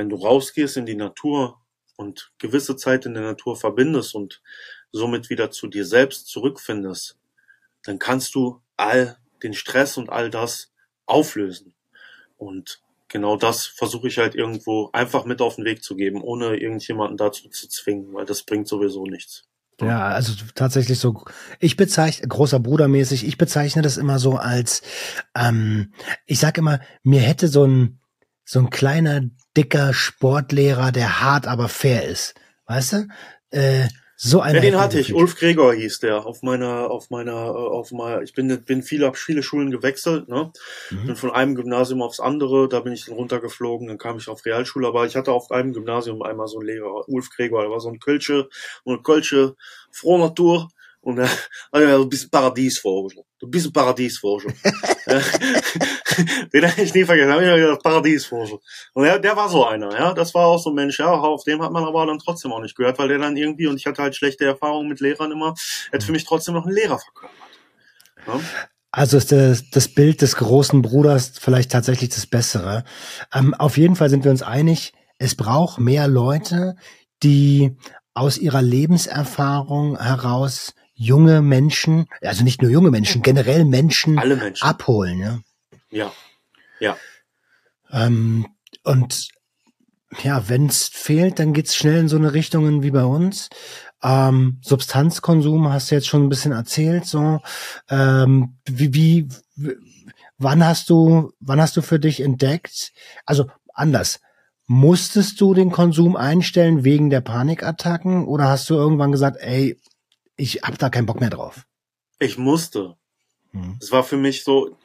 wenn du rausgehst in die Natur und gewisse Zeit in der Natur verbindest und somit wieder zu dir selbst zurückfindest, dann kannst du all den Stress und all das auflösen. Und genau das versuche ich halt irgendwo einfach mit auf den Weg zu geben, ohne irgendjemanden dazu zu zwingen, weil das bringt sowieso nichts. Ja, also tatsächlich so, ich bezeichne, großer Bruder mäßig, ich bezeichne das immer so als, ähm, ich sag immer, mir hätte so ein, so ein kleiner, dicker Sportlehrer, der hart, aber fair ist. Weißt du? Äh, so einer. Ja, den hatte ich. Ulf Gregor hieß der. Auf meiner, auf meiner, äh, auf meiner, ich bin, bin viele, viele Schulen gewechselt, ne? Mhm. Bin von einem Gymnasium aufs andere, da bin ich dann runtergeflogen, dann kam ich auf Realschule, aber ich hatte auf einem Gymnasium einmal so einen Lehrer, Ulf Gregor, der war so ein Kölsche, und Kölsche, frohe Natur, und äh, also, du bist ein Paradiesvogel. Du bist ein Paradiesvogel. [LAUGHS] [LAUGHS] Den habe ich nie vergessen. Hab ich gedacht, Paradiesvogel. Und der, der war so einer, ja. Das war auch so ein Mensch, ja. Auf dem hat man aber dann trotzdem auch nicht gehört, weil der dann irgendwie, und ich hatte halt schlechte Erfahrungen mit Lehrern immer, hat für mich trotzdem noch einen Lehrer verkörpert. Ja? Also ist das, das Bild des großen Bruders vielleicht tatsächlich das Bessere. Ähm, auf jeden Fall sind wir uns einig, es braucht mehr Leute, die aus ihrer Lebenserfahrung heraus junge Menschen, also nicht nur junge Menschen, generell Menschen, Alle Menschen. abholen. Ja. Ja. Ja. Ähm, und ja, wenn es fehlt, dann geht's schnell in so eine Richtungen wie bei uns. Ähm, Substanzkonsum hast du jetzt schon ein bisschen erzählt. So, ähm, wie, wie, wann hast du, wann hast du für dich entdeckt? Also anders. Musstest du den Konsum einstellen wegen der Panikattacken oder hast du irgendwann gesagt, ey, ich hab da keinen Bock mehr drauf. Ich musste. Hm. Es war für mich so,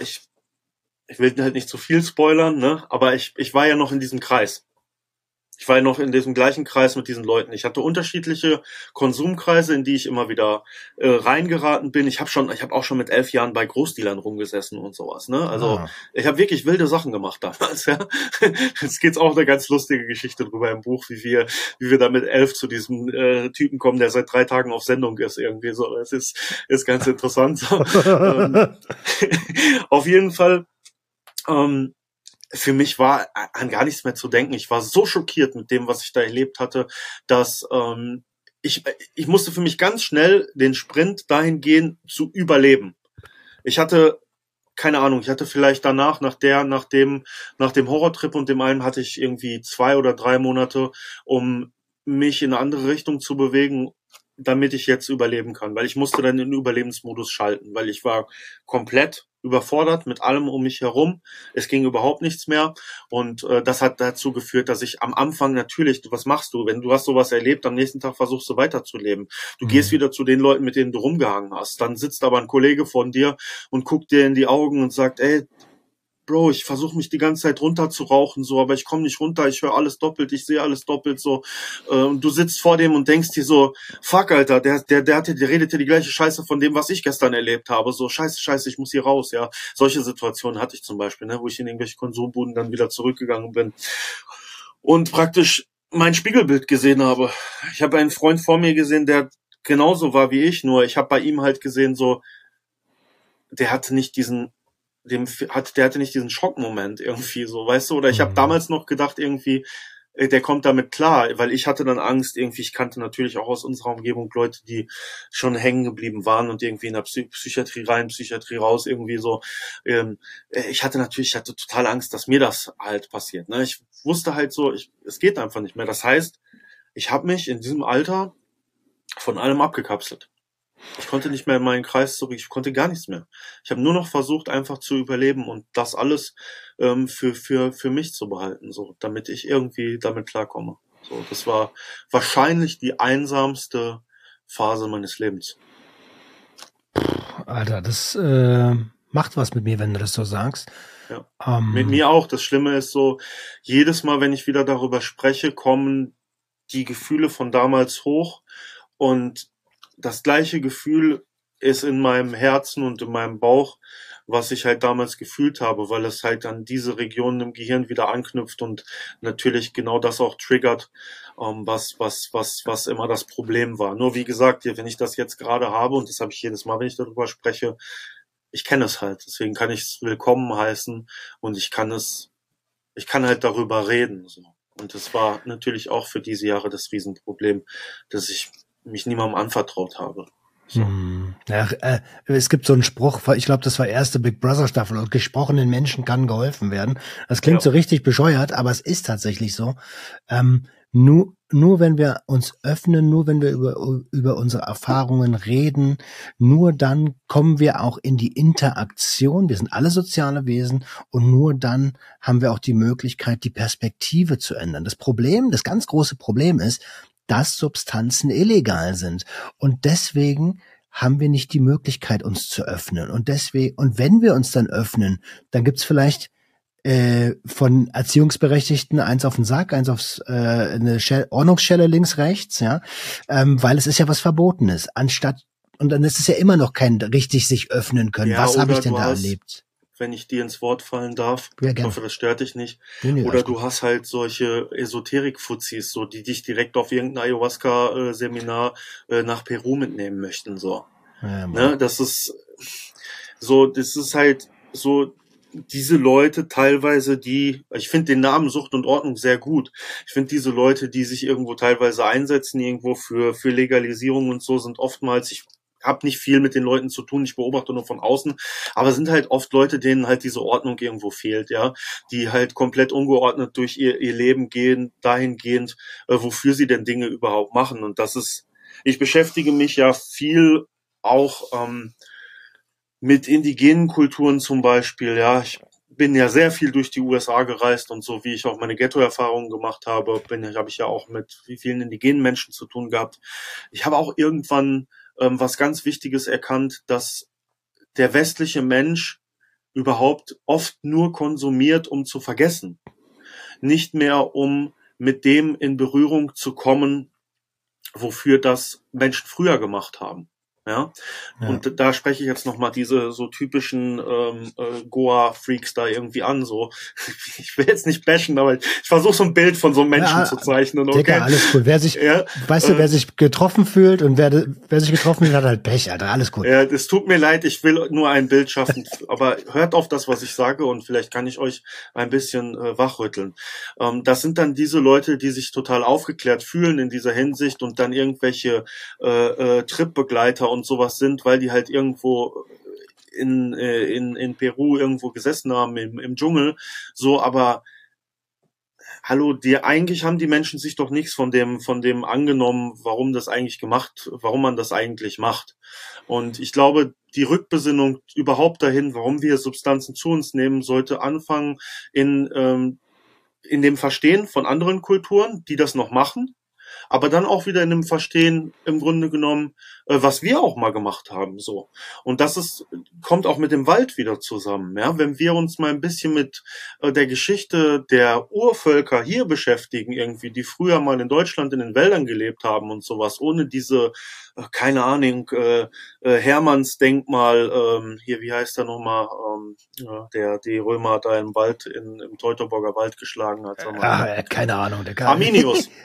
ich, ich will halt nicht zu viel spoilern, ne? Aber ich, ich war ja noch in diesem Kreis ich war ja noch in diesem gleichen Kreis mit diesen Leuten. Ich hatte unterschiedliche Konsumkreise, in die ich immer wieder äh, reingeraten bin. Ich habe schon, ich habe auch schon mit elf Jahren bei Großdealern rumgesessen und sowas. Ne? Also ah. ich habe wirklich wilde Sachen gemacht damals. [LAUGHS] Ja, jetzt geht's auch eine ganz lustige Geschichte drüber im Buch, wie wir, wie wir da mit elf zu diesem äh, Typen kommen, der seit drei Tagen auf Sendung ist irgendwie so. Es ist, ist ganz interessant. [LAUGHS] ähm, [LAUGHS] auf jeden Fall. Ähm, für mich war an gar nichts mehr zu denken. Ich war so schockiert mit dem, was ich da erlebt hatte, dass ähm, ich, ich musste für mich ganz schnell den Sprint dahin gehen, zu überleben. Ich hatte keine Ahnung, ich hatte vielleicht danach, nach der, nach dem, nach dem Horrortrip und dem einen hatte ich irgendwie zwei oder drei Monate, um mich in eine andere Richtung zu bewegen, damit ich jetzt überleben kann, weil ich musste dann in den Überlebensmodus schalten, weil ich war komplett überfordert mit allem um mich herum. Es ging überhaupt nichts mehr und äh, das hat dazu geführt, dass ich am Anfang natürlich, was machst du, wenn du hast sowas erlebt, am nächsten Tag versuchst du weiterzuleben. Du mhm. gehst wieder zu den Leuten, mit denen du rumgehangen hast. Dann sitzt aber ein Kollege von dir und guckt dir in die Augen und sagt, ey, Bro, ich versuche mich die ganze Zeit runter zu rauchen, so, aber ich komme nicht runter, ich höre alles doppelt, ich sehe alles doppelt, so. Und du sitzt vor dem und denkst dir so, fuck, Alter, der, der, der, hatte, der redet dir die gleiche Scheiße von dem, was ich gestern erlebt habe. So, scheiße, scheiße, ich muss hier raus, ja. Solche Situationen hatte ich zum Beispiel, ne, wo ich in irgendwelche Konsumbuden dann wieder zurückgegangen bin. Und praktisch mein Spiegelbild gesehen habe. Ich habe einen Freund vor mir gesehen, der genauso war wie ich, nur ich habe bei ihm halt gesehen, so, der hatte nicht diesen dem hat, der hatte nicht diesen Schockmoment irgendwie so, weißt du? Oder ich mhm. habe damals noch gedacht irgendwie, äh, der kommt damit klar, weil ich hatte dann Angst, irgendwie, ich kannte natürlich auch aus unserer Umgebung Leute, die schon hängen geblieben waren und irgendwie in der Psy Psychiatrie rein, Psychiatrie raus, irgendwie so. Ähm, äh, ich hatte natürlich, ich hatte total Angst, dass mir das halt passiert. Ne? Ich wusste halt so, ich, es geht einfach nicht mehr. Das heißt, ich habe mich in diesem Alter von allem abgekapselt. Ich konnte nicht mehr in meinen Kreis zurück, ich konnte gar nichts mehr. Ich habe nur noch versucht, einfach zu überleben und das alles ähm, für, für, für mich zu behalten, so, damit ich irgendwie damit klarkomme. So, das war wahrscheinlich die einsamste Phase meines Lebens. Alter, das äh, macht was mit mir, wenn du das so sagst. Ja. Ähm, mit mir auch. Das Schlimme ist so, jedes Mal, wenn ich wieder darüber spreche, kommen die Gefühle von damals hoch und das gleiche Gefühl ist in meinem Herzen und in meinem Bauch, was ich halt damals gefühlt habe, weil es halt an diese Regionen im Gehirn wieder anknüpft und natürlich genau das auch triggert, ähm, was, was, was, was immer das Problem war. Nur wie gesagt, wenn ich das jetzt gerade habe, und das habe ich jedes Mal, wenn ich darüber spreche, ich kenne es halt, deswegen kann ich es willkommen heißen und ich kann es, ich kann halt darüber reden. So. Und das war natürlich auch für diese Jahre das Riesenproblem, dass ich mich niemandem anvertraut habe. So. Hm. Ja, äh, es gibt so einen Spruch, ich glaube, das war erste Big Brother Staffel und gesprochenen Menschen kann geholfen werden. Das klingt ja. so richtig bescheuert, aber es ist tatsächlich so. Ähm, nur, nur wenn wir uns öffnen, nur wenn wir über, über unsere Erfahrungen reden, nur dann kommen wir auch in die Interaktion. Wir sind alle soziale Wesen und nur dann haben wir auch die Möglichkeit, die Perspektive zu ändern. Das Problem, das ganz große Problem ist, dass Substanzen illegal sind. Und deswegen haben wir nicht die Möglichkeit, uns zu öffnen. Und deswegen, und wenn wir uns dann öffnen, dann gibt's vielleicht äh, von Erziehungsberechtigten eins auf den Sack, eins aufs äh, eine Schell Ordnungsschelle links rechts, ja, ähm, weil es ist ja was Verbotenes. Anstatt und dann ist es ja immer noch kein richtig sich öffnen können. Ja, was habe ich denn da erlebt? Wenn ich dir ins Wort fallen darf, ja, ich hoffe, das stört dich nicht. Nee, nee, Oder du hast halt solche Esoterik-Fuzis, so die dich direkt auf irgendein Ayahuasca-Seminar äh, nach Peru mitnehmen möchten, so. Ja, ne? Das ist so, das ist halt so diese Leute teilweise, die, ich finde den Namen Sucht und Ordnung sehr gut. Ich finde diese Leute, die sich irgendwo teilweise einsetzen, irgendwo für, für Legalisierung und so, sind oftmals, ich habe nicht viel mit den Leuten zu tun, ich beobachte nur von außen, aber sind halt oft Leute, denen halt diese Ordnung irgendwo fehlt, ja, die halt komplett ungeordnet durch ihr, ihr Leben gehen, dahingehend, äh, wofür sie denn Dinge überhaupt machen. Und das ist, ich beschäftige mich ja viel auch ähm, mit indigenen Kulturen zum Beispiel, ja, ich bin ja sehr viel durch die USA gereist und so wie ich auch meine Ghetto-Erfahrungen gemacht habe, bin habe ich ja auch mit vielen indigenen Menschen zu tun gehabt. Ich habe auch irgendwann ähm, was ganz Wichtiges erkannt, dass der westliche Mensch überhaupt oft nur konsumiert, um zu vergessen, nicht mehr um mit dem in Berührung zu kommen, wofür das Menschen früher gemacht haben. Ja? ja. Und da spreche ich jetzt nochmal diese so typischen ähm, äh, Goa-Freaks da irgendwie an. So, [LAUGHS] ich will jetzt nicht bashen, aber ich versuche so ein Bild von so einem Menschen ja, zu zeichnen. Okay? Digga, alles cool. Wer sich, ja, weißt du, wer äh, sich getroffen fühlt und wer, wer sich getroffen fühlt, hat halt Pech, Alter. Alles cool. Ja, es tut mir leid, ich will nur ein Bild schaffen. [LAUGHS] aber hört auf das, was ich sage und vielleicht kann ich euch ein bisschen äh, wachrütteln. Ähm, das sind dann diese Leute, die sich total aufgeklärt fühlen in dieser Hinsicht und dann irgendwelche äh, äh, Tripbegleiter und sowas sind, weil die halt irgendwo in, äh, in, in Peru irgendwo gesessen haben im, im Dschungel. So, aber hallo, die eigentlich haben die Menschen sich doch nichts von dem von dem angenommen, warum das eigentlich gemacht, warum man das eigentlich macht. Und ich glaube, die Rückbesinnung überhaupt dahin, warum wir Substanzen zu uns nehmen, sollte anfangen in ähm, in dem Verstehen von anderen Kulturen, die das noch machen, aber dann auch wieder in dem Verstehen im Grunde genommen, äh, was wir auch mal gemacht haben, so. Und das ist, kommt auch mit dem Wald wieder zusammen, ja. Wenn wir uns mal ein bisschen mit äh, der Geschichte der Urvölker hier beschäftigen, irgendwie, die früher mal in Deutschland in den Wäldern gelebt haben und sowas, ohne diese, äh, keine Ahnung, äh, äh, Hermanns Denkmal, ähm, hier, wie heißt der nochmal, ähm, ja, der die Römer da im Wald, in, im Teutoburger Wald geschlagen hat. Ah, er hat keine Ahnung, der kann. Arminius. [LAUGHS]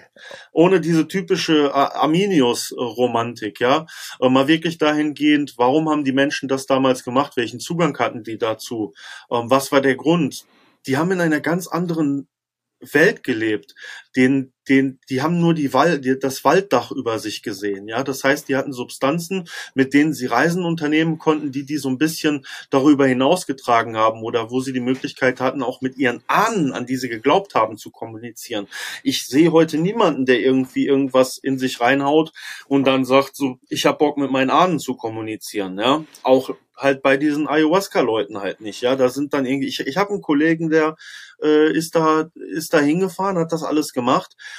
ohne diese typische Arminius-Romantik, ja. Äh, mal wirklich dahingehend, warum haben die Menschen das damals gemacht? Welchen Zugang hatten die dazu? Ähm, was war der Grund? Die haben in einer ganz anderen Welt gelebt. Den, den, die haben nur die Wald, das Walddach über sich gesehen. Ja, das heißt, die hatten Substanzen, mit denen sie Reisen unternehmen konnten, die die so ein bisschen darüber hinausgetragen haben oder wo sie die Möglichkeit hatten, auch mit ihren Ahnen, an die sie geglaubt haben, zu kommunizieren. Ich sehe heute niemanden, der irgendwie irgendwas in sich reinhaut und dann sagt so, ich habe Bock mit meinen Ahnen zu kommunizieren. Ja, auch halt bei diesen Ayahuasca-Leuten halt nicht. Ja, da sind dann irgendwie, ich, ich habe einen Kollegen, der äh, ist da ist da hingefahren, hat das alles gemacht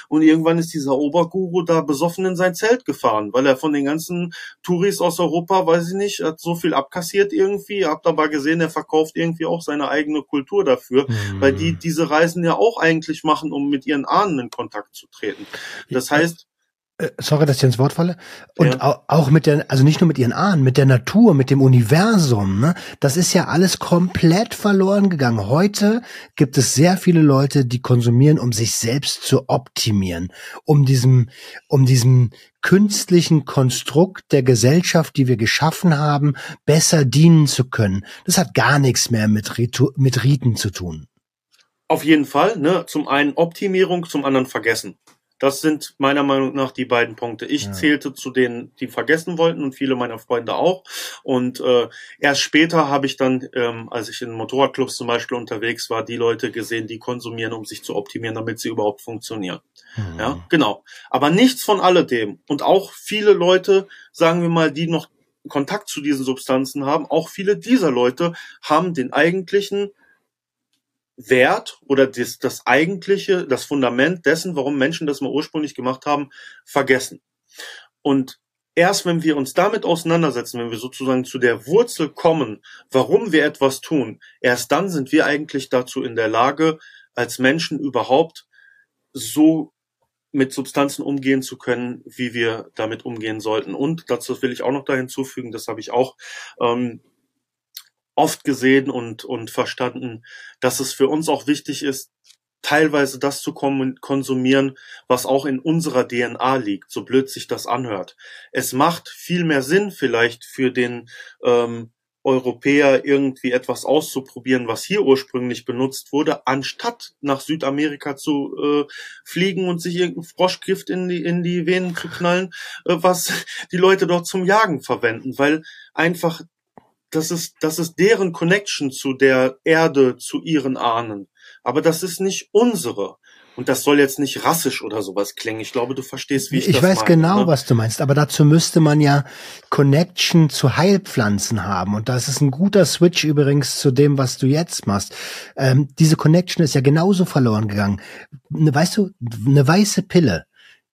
und irgendwann ist dieser Oberguru da besoffen in sein Zelt gefahren, weil er von den ganzen Touris aus Europa, weiß ich nicht, hat so viel abkassiert irgendwie. Habt aber gesehen, er verkauft irgendwie auch seine eigene Kultur dafür, mhm. weil die diese Reisen ja auch eigentlich machen, um mit ihren Ahnen in Kontakt zu treten. Das heißt, sorry, dass ich ins Wort falle. Und ja. auch mit der, also nicht nur mit ihren Ahnen, mit der Natur, mit dem Universum, ne? Das ist ja alles komplett verloren gegangen. Heute gibt es sehr viele Leute, die konsumieren, um sich selbst zu optimieren, um diesem, um diesem künstlichen Konstrukt der Gesellschaft, die wir geschaffen haben, besser dienen zu können. Das hat gar nichts mehr mit, Ritu mit Riten zu tun. Auf jeden Fall, ne? Zum einen Optimierung, zum anderen Vergessen. Das sind meiner Meinung nach die beiden Punkte. Ich ja. zählte zu denen, die vergessen wollten und viele meiner Freunde auch. Und äh, erst später habe ich dann, ähm, als ich in Motorradclubs zum Beispiel unterwegs war, die Leute gesehen, die konsumieren, um sich zu optimieren, damit sie überhaupt funktionieren. Mhm. Ja, genau. Aber nichts von alledem. Und auch viele Leute, sagen wir mal, die noch Kontakt zu diesen Substanzen haben, auch viele dieser Leute haben den eigentlichen Wert oder das, das eigentliche, das Fundament dessen, warum Menschen das mal ursprünglich gemacht haben, vergessen. Und erst wenn wir uns damit auseinandersetzen, wenn wir sozusagen zu der Wurzel kommen, warum wir etwas tun, erst dann sind wir eigentlich dazu in der Lage, als Menschen überhaupt so mit Substanzen umgehen zu können, wie wir damit umgehen sollten. Und dazu will ich auch noch da hinzufügen, das habe ich auch ähm, oft gesehen und, und verstanden, dass es für uns auch wichtig ist, teilweise das zu konsumieren, was auch in unserer DNA liegt, so blöd sich das anhört. Es macht viel mehr Sinn vielleicht für den ähm, Europäer irgendwie etwas auszuprobieren, was hier ursprünglich benutzt wurde, anstatt nach Südamerika zu äh, fliegen und sich irgendein Froschgift in die, in die Venen zu knallen, äh, was die Leute dort zum Jagen verwenden, weil einfach das ist, das ist deren Connection zu der Erde, zu ihren Ahnen. Aber das ist nicht unsere. Und das soll jetzt nicht rassisch oder sowas klingen. Ich glaube, du verstehst, wie ich, ich das meine. Ich weiß genau, ne? was du meinst. Aber dazu müsste man ja Connection zu Heilpflanzen haben. Und das ist ein guter Switch übrigens zu dem, was du jetzt machst. Ähm, diese Connection ist ja genauso verloren gegangen. Ne, weißt du, eine weiße Pille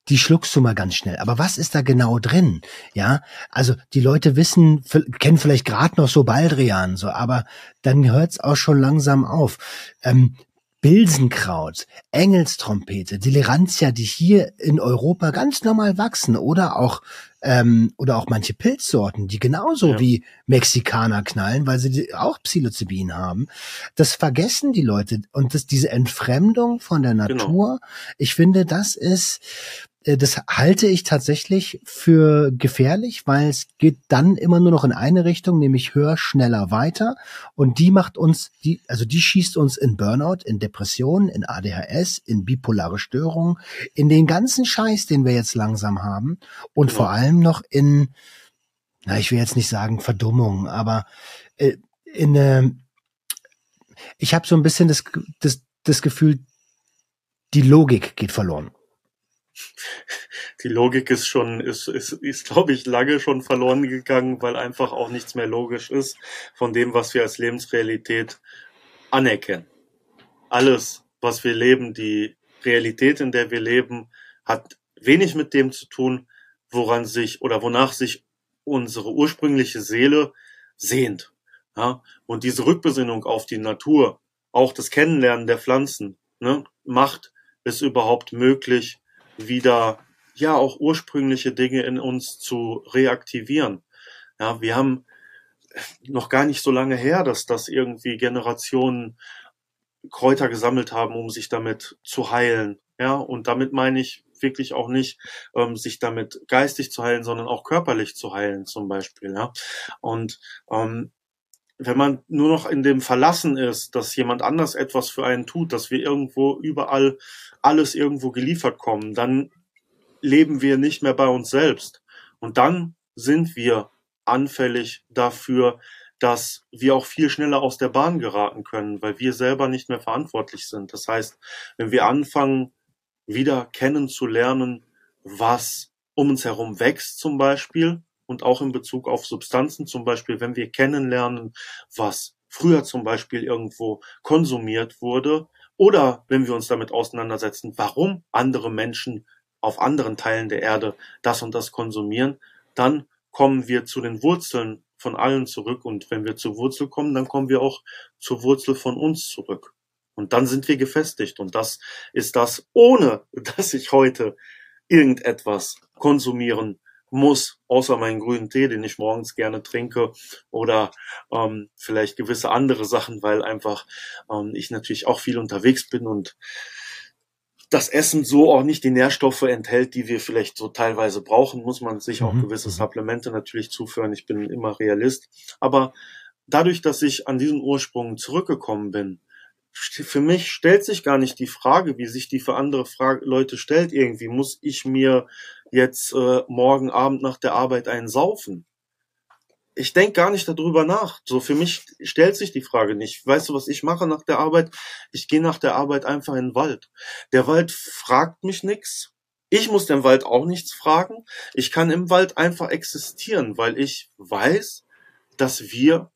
die schluckst du mal ganz schnell. Aber was ist da genau drin? Ja, also die Leute wissen, kennen vielleicht gerade noch so Baldrian, so, aber dann hört's auch schon langsam auf. Ähm, Bilsenkraut, Engelstrompete, Delirantia, die hier in Europa ganz normal wachsen oder auch ähm, oder auch manche Pilzsorten, die genauso ja. wie Mexikaner knallen, weil sie auch Psilocybin haben. Das vergessen die Leute und das, diese Entfremdung von der genau. Natur. Genau. Ich finde, das ist das halte ich tatsächlich für gefährlich, weil es geht dann immer nur noch in eine Richtung, nämlich höher, schneller, weiter. Und die macht uns, die, also die schießt uns in Burnout, in Depressionen, in ADHS, in bipolare Störungen, in den ganzen Scheiß, den wir jetzt langsam haben. Und vor allem noch in, na, ich will jetzt nicht sagen Verdummung, aber äh, in, äh, ich habe so ein bisschen das, das, das Gefühl, die Logik geht verloren die Logik ist schon, ist, ist, ist glaube ich, lange schon verloren gegangen, weil einfach auch nichts mehr logisch ist von dem, was wir als Lebensrealität anerkennen. Alles, was wir leben, die Realität, in der wir leben, hat wenig mit dem zu tun, woran sich oder wonach sich unsere ursprüngliche Seele sehnt. Ja? Und diese Rückbesinnung auf die Natur, auch das Kennenlernen der Pflanzen, ne, macht es überhaupt möglich, wieder ja auch ursprüngliche Dinge in uns zu reaktivieren. Ja, wir haben noch gar nicht so lange her, dass das irgendwie Generationen Kräuter gesammelt haben, um sich damit zu heilen. Ja, und damit meine ich wirklich auch nicht, ähm, sich damit geistig zu heilen, sondern auch körperlich zu heilen, zum Beispiel. Ja, und ähm, wenn man nur noch in dem Verlassen ist, dass jemand anders etwas für einen tut, dass wir irgendwo überall alles irgendwo geliefert kommen, dann leben wir nicht mehr bei uns selbst. Und dann sind wir anfällig dafür, dass wir auch viel schneller aus der Bahn geraten können, weil wir selber nicht mehr verantwortlich sind. Das heißt, wenn wir anfangen, wieder kennenzulernen, was um uns herum wächst zum Beispiel und auch in Bezug auf Substanzen zum Beispiel, wenn wir kennenlernen, was früher zum Beispiel irgendwo konsumiert wurde, oder wenn wir uns damit auseinandersetzen, warum andere Menschen auf anderen Teilen der Erde das und das konsumieren, dann kommen wir zu den Wurzeln von allen zurück. Und wenn wir zur Wurzel kommen, dann kommen wir auch zur Wurzel von uns zurück. Und dann sind wir gefestigt. Und das ist das, ohne [LAUGHS] dass ich heute irgendetwas konsumieren muss, außer meinen grünen Tee, den ich morgens gerne trinke, oder ähm, vielleicht gewisse andere Sachen, weil einfach ähm, ich natürlich auch viel unterwegs bin und das Essen so auch nicht die Nährstoffe enthält, die wir vielleicht so teilweise brauchen, muss man sich auch Mhm. gewisse Mhm. Supplemente natürlich zuführen. Ich bin immer Realist. Aber dadurch, dass ich an diesen Ursprung zurückgekommen bin, für mich stellt sich gar nicht die Frage, wie sich die für andere Fra Leute stellt irgendwie. Muss ich mir jetzt äh, morgen Abend nach der Arbeit einen saufen? Ich denke gar nicht darüber nach. So für mich stellt sich die Frage nicht. Weißt du, was ich mache nach der Arbeit? Ich gehe nach der Arbeit einfach in den Wald. Der Wald fragt mich nix. Ich muss den Wald auch nichts fragen. Ich kann im Wald einfach existieren, weil ich weiß, dass wir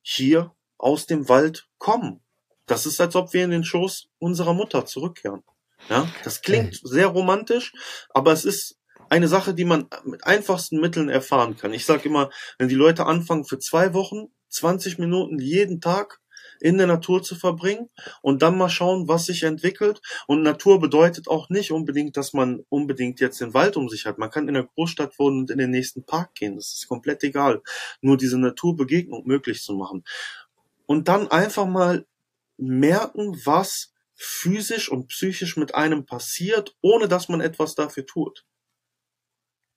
hier aus dem Wald kommen. Das ist, als ob wir in den Schoß unserer Mutter zurückkehren. Ja, das klingt sehr romantisch, aber es ist eine Sache, die man mit einfachsten Mitteln erfahren kann. Ich sage immer, wenn die Leute anfangen, für zwei Wochen 20 Minuten jeden Tag in der Natur zu verbringen und dann mal schauen, was sich entwickelt. Und Natur bedeutet auch nicht unbedingt, dass man unbedingt jetzt den Wald um sich hat. Man kann in der Großstadt wohnen und in den nächsten Park gehen. Das ist komplett egal. Nur diese Naturbegegnung möglich zu machen. Und dann einfach mal merken, was physisch und psychisch mit einem passiert, ohne dass man etwas dafür tut.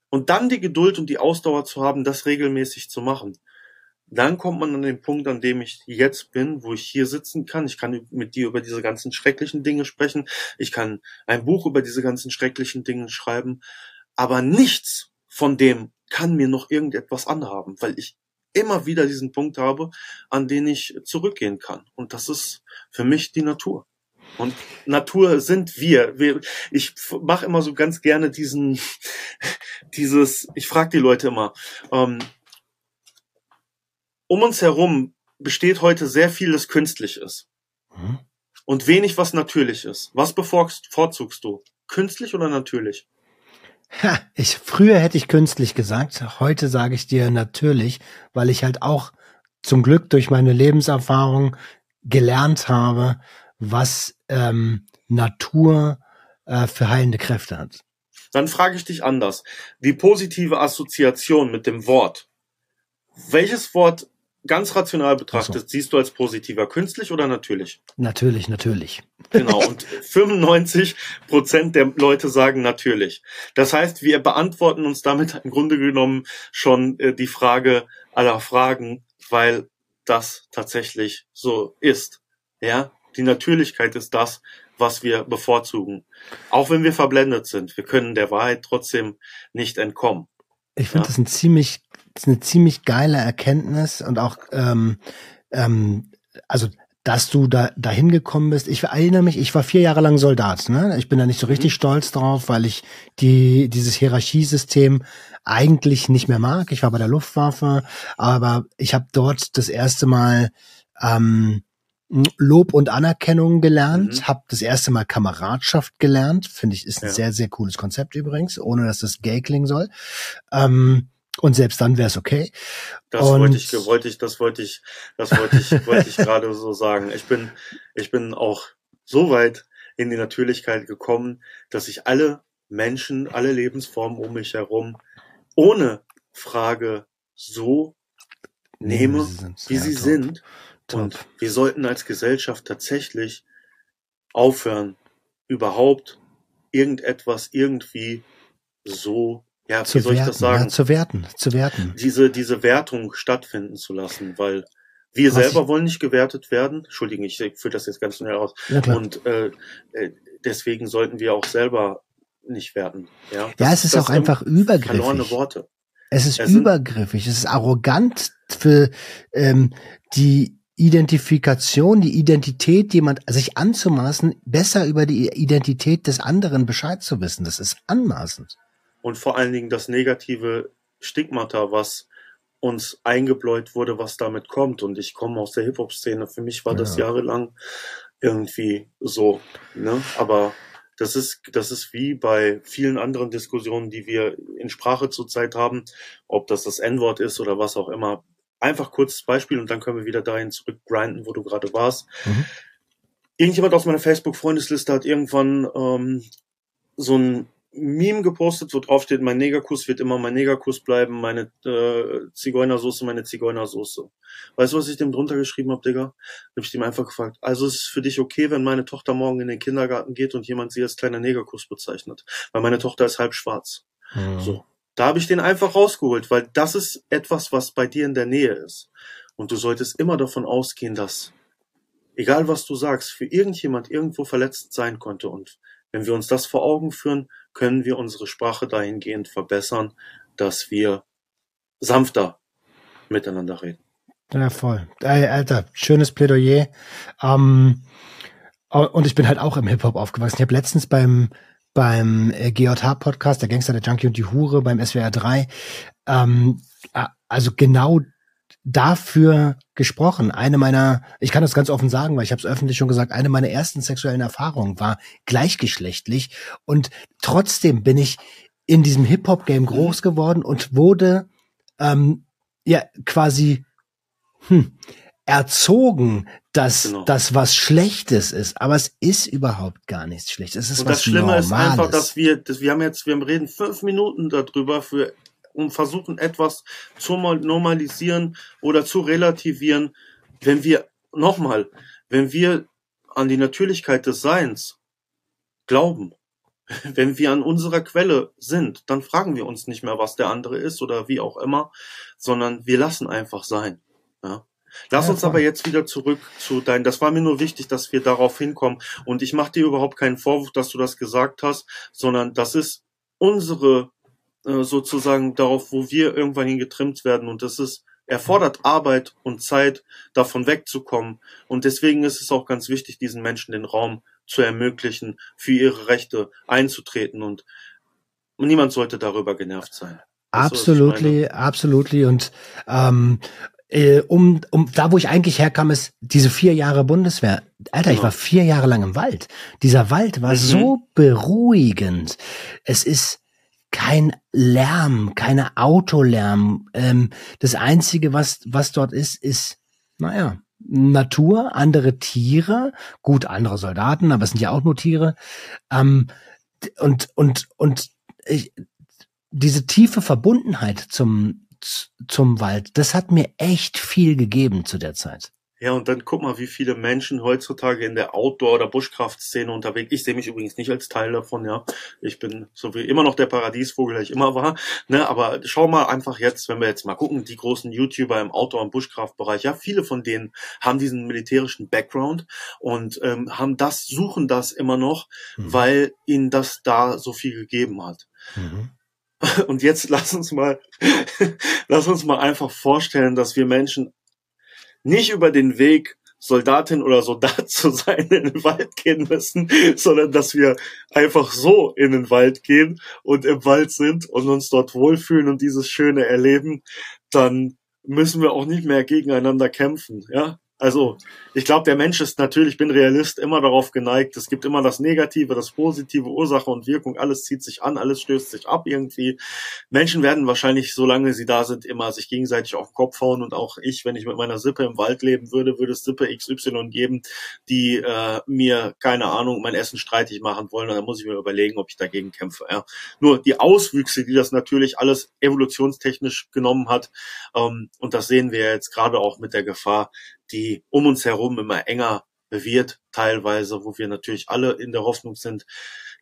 Und dann die Geduld und die Ausdauer zu haben, das regelmäßig zu machen. Dann kommt man an den Punkt, an dem ich jetzt bin, wo ich hier sitzen kann. Ich kann mit dir über diese ganzen schrecklichen Dinge sprechen. Ich kann ein Buch über diese ganzen schrecklichen Dinge schreiben. Aber nichts von dem kann mir noch irgendetwas anhaben, weil ich immer wieder diesen Punkt habe, an den ich zurückgehen kann. Und das ist für mich die Natur. Und Natur sind wir. wir ich mache immer so ganz gerne diesen, [LAUGHS] dieses, ich frage die Leute immer, ähm, um uns herum besteht heute sehr viel, das künstlich ist. Mhm. Und wenig, was natürlich ist. Was bevorzugst du? Künstlich oder natürlich? Ha, ich, früher hätte ich künstlich gesagt, heute sage ich dir natürlich, weil ich halt auch zum Glück durch meine Lebenserfahrung gelernt habe, was ähm, Natur äh, für heilende Kräfte hat. Dann frage ich dich anders. Die positive Assoziation mit dem Wort. Welches Wort ganz rational betrachtet so. siehst du als positiver? Künstlich oder natürlich? Natürlich, natürlich. Genau. Und [LAUGHS] 95 Prozent der Leute sagen natürlich. Das heißt, wir beantworten uns damit im Grunde genommen schon äh, die Frage aller Fragen, weil das tatsächlich so ist. Ja, die Natürlichkeit ist das, was wir bevorzugen. Auch wenn wir verblendet sind, wir können der Wahrheit trotzdem nicht entkommen. Ich finde Ja. das ein ziemlich, das ist eine ziemlich geile Erkenntnis und auch, ähm, ähm, also dass du da dahin gekommen bist. Ich erinnere mich, ich war vier Jahre lang Soldat. Ne? Ich bin da nicht so richtig Mhm. stolz drauf, weil ich die dieses Hierarchiesystem eigentlich nicht mehr mag. Ich war bei der Luftwaffe, aber ich habe dort das erste Mal ähm, Lob und Anerkennung gelernt, Mhm. habe das erste Mal Kameradschaft gelernt. Finde ich ist ein Ja. sehr sehr cooles Konzept übrigens, ohne dass das gay klingen soll. Ähm, und selbst dann wäre es okay. Das Und- wollte ich, wollte ich, das wollte ich, das wollte ich, wollte ich gerade so sagen. Ich bin, ich bin auch so weit in die Natürlichkeit gekommen, dass ich alle Menschen, alle Lebensformen um mich herum ohne Frage so nehme, sind. wie Ja, sie top. sind. Top. Und wir sollten als Gesellschaft tatsächlich aufhören, überhaupt irgendetwas irgendwie so, ja, zu soll ich werten, das sagen? Ja, zu werten, zu werten. diese, diese Wertung stattfinden zu lassen, weil wir Was selber ich- wollen nicht gewertet werden. Entschuldigung, ich führe das jetzt ganz schnell aus. Ja. Und äh, äh, deswegen sollten wir auch selber nicht werten. Ja, ja, Das- es ist das auch einfach verlorene übergriffig. Worte. Es ist Es übergriffig, es ist arrogant für ähm, die Identifikation, die Identität jemand sich anzumaßen, besser über die Identität des anderen Bescheid zu wissen. Das ist anmaßend. Und vor allen Dingen das negative Stigmata, was uns eingebläut wurde, was damit kommt. Und ich komme aus der Hip-Hop-Szene. Für mich war das Ja. jahrelang irgendwie so. Ne? Aber das ist, das ist wie bei vielen anderen Diskussionen, die wir in Sprache zurzeit haben, ob das das N-Wort ist oder was auch immer. Einfach kurzes Beispiel und dann können wir wieder dahin zurückgrinden, wo du gerade warst. Mhm. Irgendjemand aus meiner Facebook-Freundesliste hat irgendwann ähm, so ein Meme gepostet, wo drauf steht, mein Negerkuss wird immer mein Negerkuss bleiben, meine äh, Zigeunersoße, meine Zigeunersoße. Weißt du, was ich dem drunter geschrieben habe, Digga? Hab ich dem einfach gefragt, also ist es für dich okay, wenn meine Tochter morgen in den Kindergarten geht und jemand sie als kleiner Negerkuss bezeichnet? Weil meine Tochter ist halb schwarz. Mhm. So. Da habe ich den einfach rausgeholt, weil das ist etwas, was bei dir in der Nähe ist. Und du solltest immer davon ausgehen, dass, egal was du sagst, für irgendjemand irgendwo verletzt sein konnte. Und wenn wir uns das vor Augen führen, können wir unsere Sprache dahingehend verbessern, dass wir sanfter miteinander reden. Ja, voll. Ey, Alter, schönes Plädoyer. Ähm, und ich bin halt auch im Hip-Hop aufgewachsen. Ich habe letztens beim beim äh, GJH-Podcast, der Gangster, der Junkie und die Hure, beim SWR 3, ähm, also genau dafür gesprochen. Eine meiner, ich kann das ganz offen sagen, weil ich habe es öffentlich schon gesagt, eine meiner ersten sexuellen Erfahrungen war gleichgeschlechtlich und trotzdem bin ich in diesem Hip-Hop-Game groß geworden und wurde ähm, ja quasi hm, erzogen, dass genau. das was Schlechtes ist, aber es ist überhaupt gar nichts Schlechtes. Es ist und was das Schlimme Normales. ist einfach, dass wir, dass wir haben jetzt, wir reden fünf Minuten darüber für, um versuchen etwas zu normalisieren oder zu relativieren, wenn wir nochmal, wenn wir an die Natürlichkeit des Seins glauben, [LAUGHS] wenn wir an unserer Quelle sind, dann fragen wir uns nicht mehr, was der andere ist oder wie auch immer, sondern wir lassen einfach sein. Ja? Lass ja, uns aber jetzt wieder zurück zu dein. Das war mir nur wichtig, dass wir darauf hinkommen. Und ich mache dir überhaupt keinen Vorwurf, dass du das gesagt hast, sondern das ist unsere äh, sozusagen darauf, wo wir irgendwann hin getrimmt werden. Und das ist erfordert Arbeit und Zeit, davon wegzukommen. Und deswegen ist es auch ganz wichtig, diesen Menschen den Raum zu ermöglichen, für ihre Rechte einzutreten. Und niemand sollte darüber genervt sein. Absolutely, absolutely. Und ähm, äh, um, um da, wo ich eigentlich herkam, ist diese vier Jahre Bundeswehr. Alter, ich war vier Jahre lang im Wald. Dieser Wald war mhm. so beruhigend. Es ist kein Lärm, keine Autolärm. Ähm, das Einzige, was, was dort ist, ist, naja, Natur, andere Tiere, gut, andere Soldaten, aber es sind ja auch nur Tiere. Ähm, und, und, und ich, diese tiefe Verbundenheit zum, zum Wald. Das hat mir echt viel gegeben zu der Zeit. Ja, und dann guck mal, wie viele Menschen heutzutage in der Outdoor- oder Buschkraftszene unterwegs. Ich sehe mich übrigens nicht als Teil davon, ja. Ich bin so wie immer noch der Paradiesvogel, der ich immer war. Ne, aber schau mal einfach jetzt, wenn wir jetzt mal gucken, die großen YouTuber im Outdoor- und Buschkraftbereich, ja, viele von denen haben diesen militärischen Background und ähm, haben das, suchen das immer noch, mhm. weil ihnen das da so viel gegeben hat. Mhm. [LAUGHS] Und jetzt lass uns mal, [LAUGHS] lass uns mal einfach vorstellen, dass wir Menschen nicht über den Weg Soldatin oder Soldat [LAUGHS] zu sein in den Wald gehen müssen, sondern dass wir einfach so in den Wald gehen und im Wald sind und uns dort wohlfühlen und dieses Schöne erleben, dann müssen wir auch nicht mehr gegeneinander kämpfen, ja? Also, ich glaube, der Mensch ist natürlich, ich bin Realist, immer darauf geneigt. Es gibt immer das Negative, das Positive, Ursache und Wirkung. Alles zieht sich an, alles stößt sich ab irgendwie. Menschen werden wahrscheinlich, solange sie da sind, immer sich gegenseitig auf den Kopf hauen. Und auch ich, wenn ich mit meiner Sippe im Wald leben würde, würde es Sippe XY geben, die äh, mir, keine Ahnung, mein Essen streitig machen wollen. Und dann muss ich mir überlegen, ob ich dagegen kämpfe. Ja. Nur die Auswüchse, die das natürlich alles evolutionstechnisch genommen hat, ähm, und das sehen wir jetzt gerade auch mit der Gefahr, die um uns herum immer enger wird, teilweise, wo wir natürlich alle in der Hoffnung sind,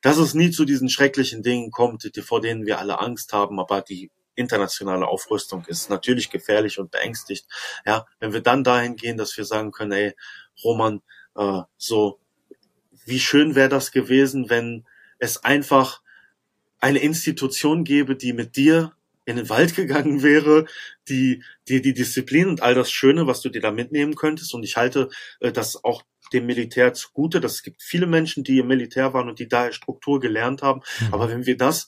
dass es nie zu diesen schrecklichen Dingen kommt, vor denen wir alle Angst haben, aber die internationale Aufrüstung ist natürlich gefährlich und beängstigt. Ja, wenn wir dann dahin gehen, dass wir sagen können, ey, Roman, äh, so, wie schön wäre das gewesen, wenn es einfach eine Institution gäbe, die mit dir in den Wald gegangen wäre, die, die, die Disziplin und all das Schöne, was du dir da mitnehmen könntest. Und ich halte äh, das auch dem Militär zugute. Das gibt viele Menschen, die im Militär waren und die daher Struktur gelernt haben. Mhm. Aber wenn wir das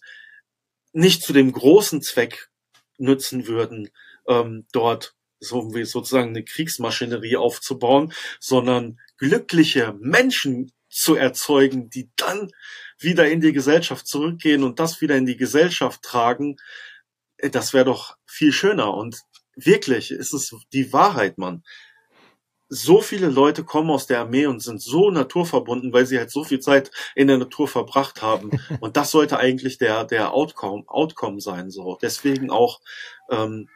nicht zu dem großen Zweck nutzen würden, ähm, dort so wie sozusagen eine Kriegsmaschinerie aufzubauen, sondern glückliche Menschen zu erzeugen, die dann wieder in die Gesellschaft zurückgehen und das wieder in die Gesellschaft tragen, das wäre doch viel schöner. Und wirklich, ist es die Wahrheit, Mann. so viele Leute kommen aus der Armee und sind so naturverbunden, weil sie halt so viel Zeit in der Natur verbracht haben. [LAUGHS] Und das sollte eigentlich der, der Outcome, Outcome sein, so. Deswegen auch, ähm,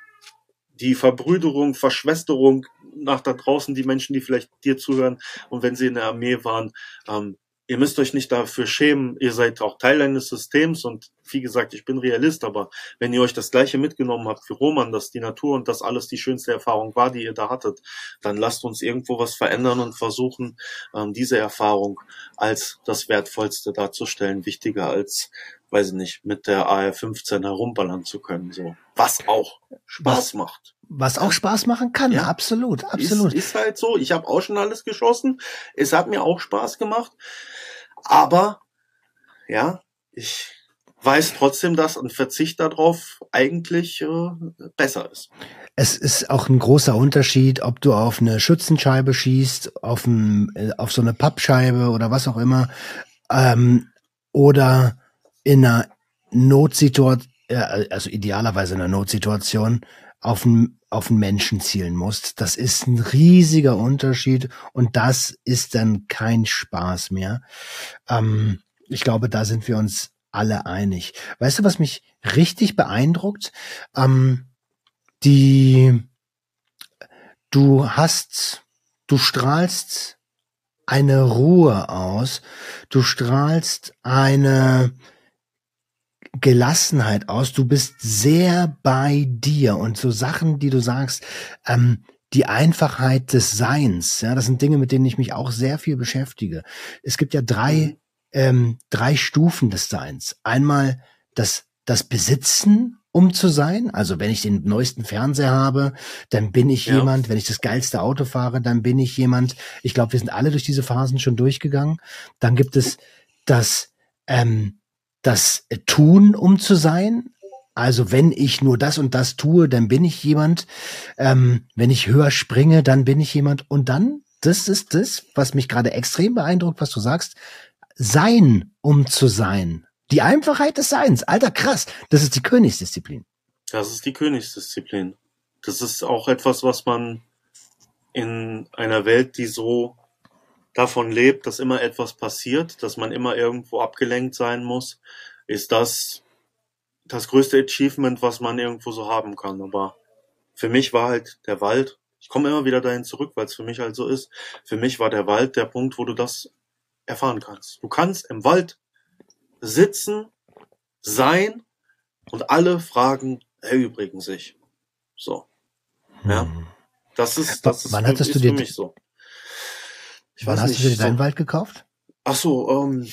die Verbrüderung, Verschwesterung nach da draußen, die Menschen, die vielleicht dir zuhören und wenn sie in der Armee waren, ähm, ihr müsst euch nicht dafür schämen, ihr seid auch Teil eines Systems und wie gesagt, ich bin Realist, aber wenn ihr euch das gleiche mitgenommen habt wie Roman, dass die Natur und das alles die schönste Erfahrung war, die ihr da hattet, dann lasst uns irgendwo was verändern und versuchen, ähm, diese Erfahrung als das Wertvollste darzustellen, wichtiger als, weiß ich nicht, mit der AR-15 herumballern zu können, so. Was auch Spaß Was- macht. Was auch Spaß machen kann, Ja. absolut, absolut. Ist, ist halt so. Ich habe auch schon alles geschossen. Es hat mir auch Spaß gemacht. Aber ja, ich weiß trotzdem, dass ein Verzicht darauf eigentlich äh, besser ist. Es ist auch ein großer Unterschied, ob du auf eine Schützenscheibe schießt, auf, ein, äh, auf so eine Pappscheibe oder was auch immer, ähm, oder in einer Notsituation, äh, also idealerweise in einer Notsituation, auf einen, auf einen Menschen zielen musst. Das ist ein riesiger Unterschied und das ist dann kein Spaß mehr. Ähm, ich glaube, da sind wir uns alle einig. Weißt du, was mich richtig beeindruckt? Ähm, die du hast, du strahlst eine Ruhe aus, du strahlst eine Gelassenheit aus, du bist sehr bei dir und so Sachen, die du sagst, ähm, die Einfachheit des Seins, ja, das sind Dinge, mit denen ich mich auch sehr viel beschäftige. Es gibt ja drei, ähm, drei Stufen des Seins. Einmal das, das Besitzen, um zu sein. Also wenn ich den neuesten Fernseher habe, dann bin ich Ja. jemand. Wenn ich das geilste Auto fahre, dann bin ich jemand. Ich glaube, wir sind alle durch diese Phasen schon durchgegangen. Dann gibt es das, ähm, das Tun, um zu sein. Also wenn ich nur das und das tue, dann bin ich jemand. Ähm, wenn ich höher springe, dann bin ich jemand. Und dann, das ist das, was mich gerade extrem beeindruckt, was du sagst, sein, um zu sein. Die Einfachheit des Seins. Alter, krass. Das ist die Königsdisziplin. Das ist die Königsdisziplin. Das ist auch etwas, was man in einer Welt, die so davon lebt, dass immer etwas passiert, dass man immer irgendwo abgelenkt sein muss, ist das das größte Achievement, was man irgendwo so haben kann. Aber für mich war halt der Wald, ich komme immer wieder dahin zurück, weil es für mich halt so ist, für mich war der Wald der Punkt, wo du das erfahren kannst. Du kannst im Wald sitzen, sein und alle Fragen erübrigen sich. So. Ja. Hm. Das ist, das ist, Wann hattest ist du dir für mich so. Ich Wann weiß hast nicht, du dir so- deinen Wald gekauft? Ach so, ähm,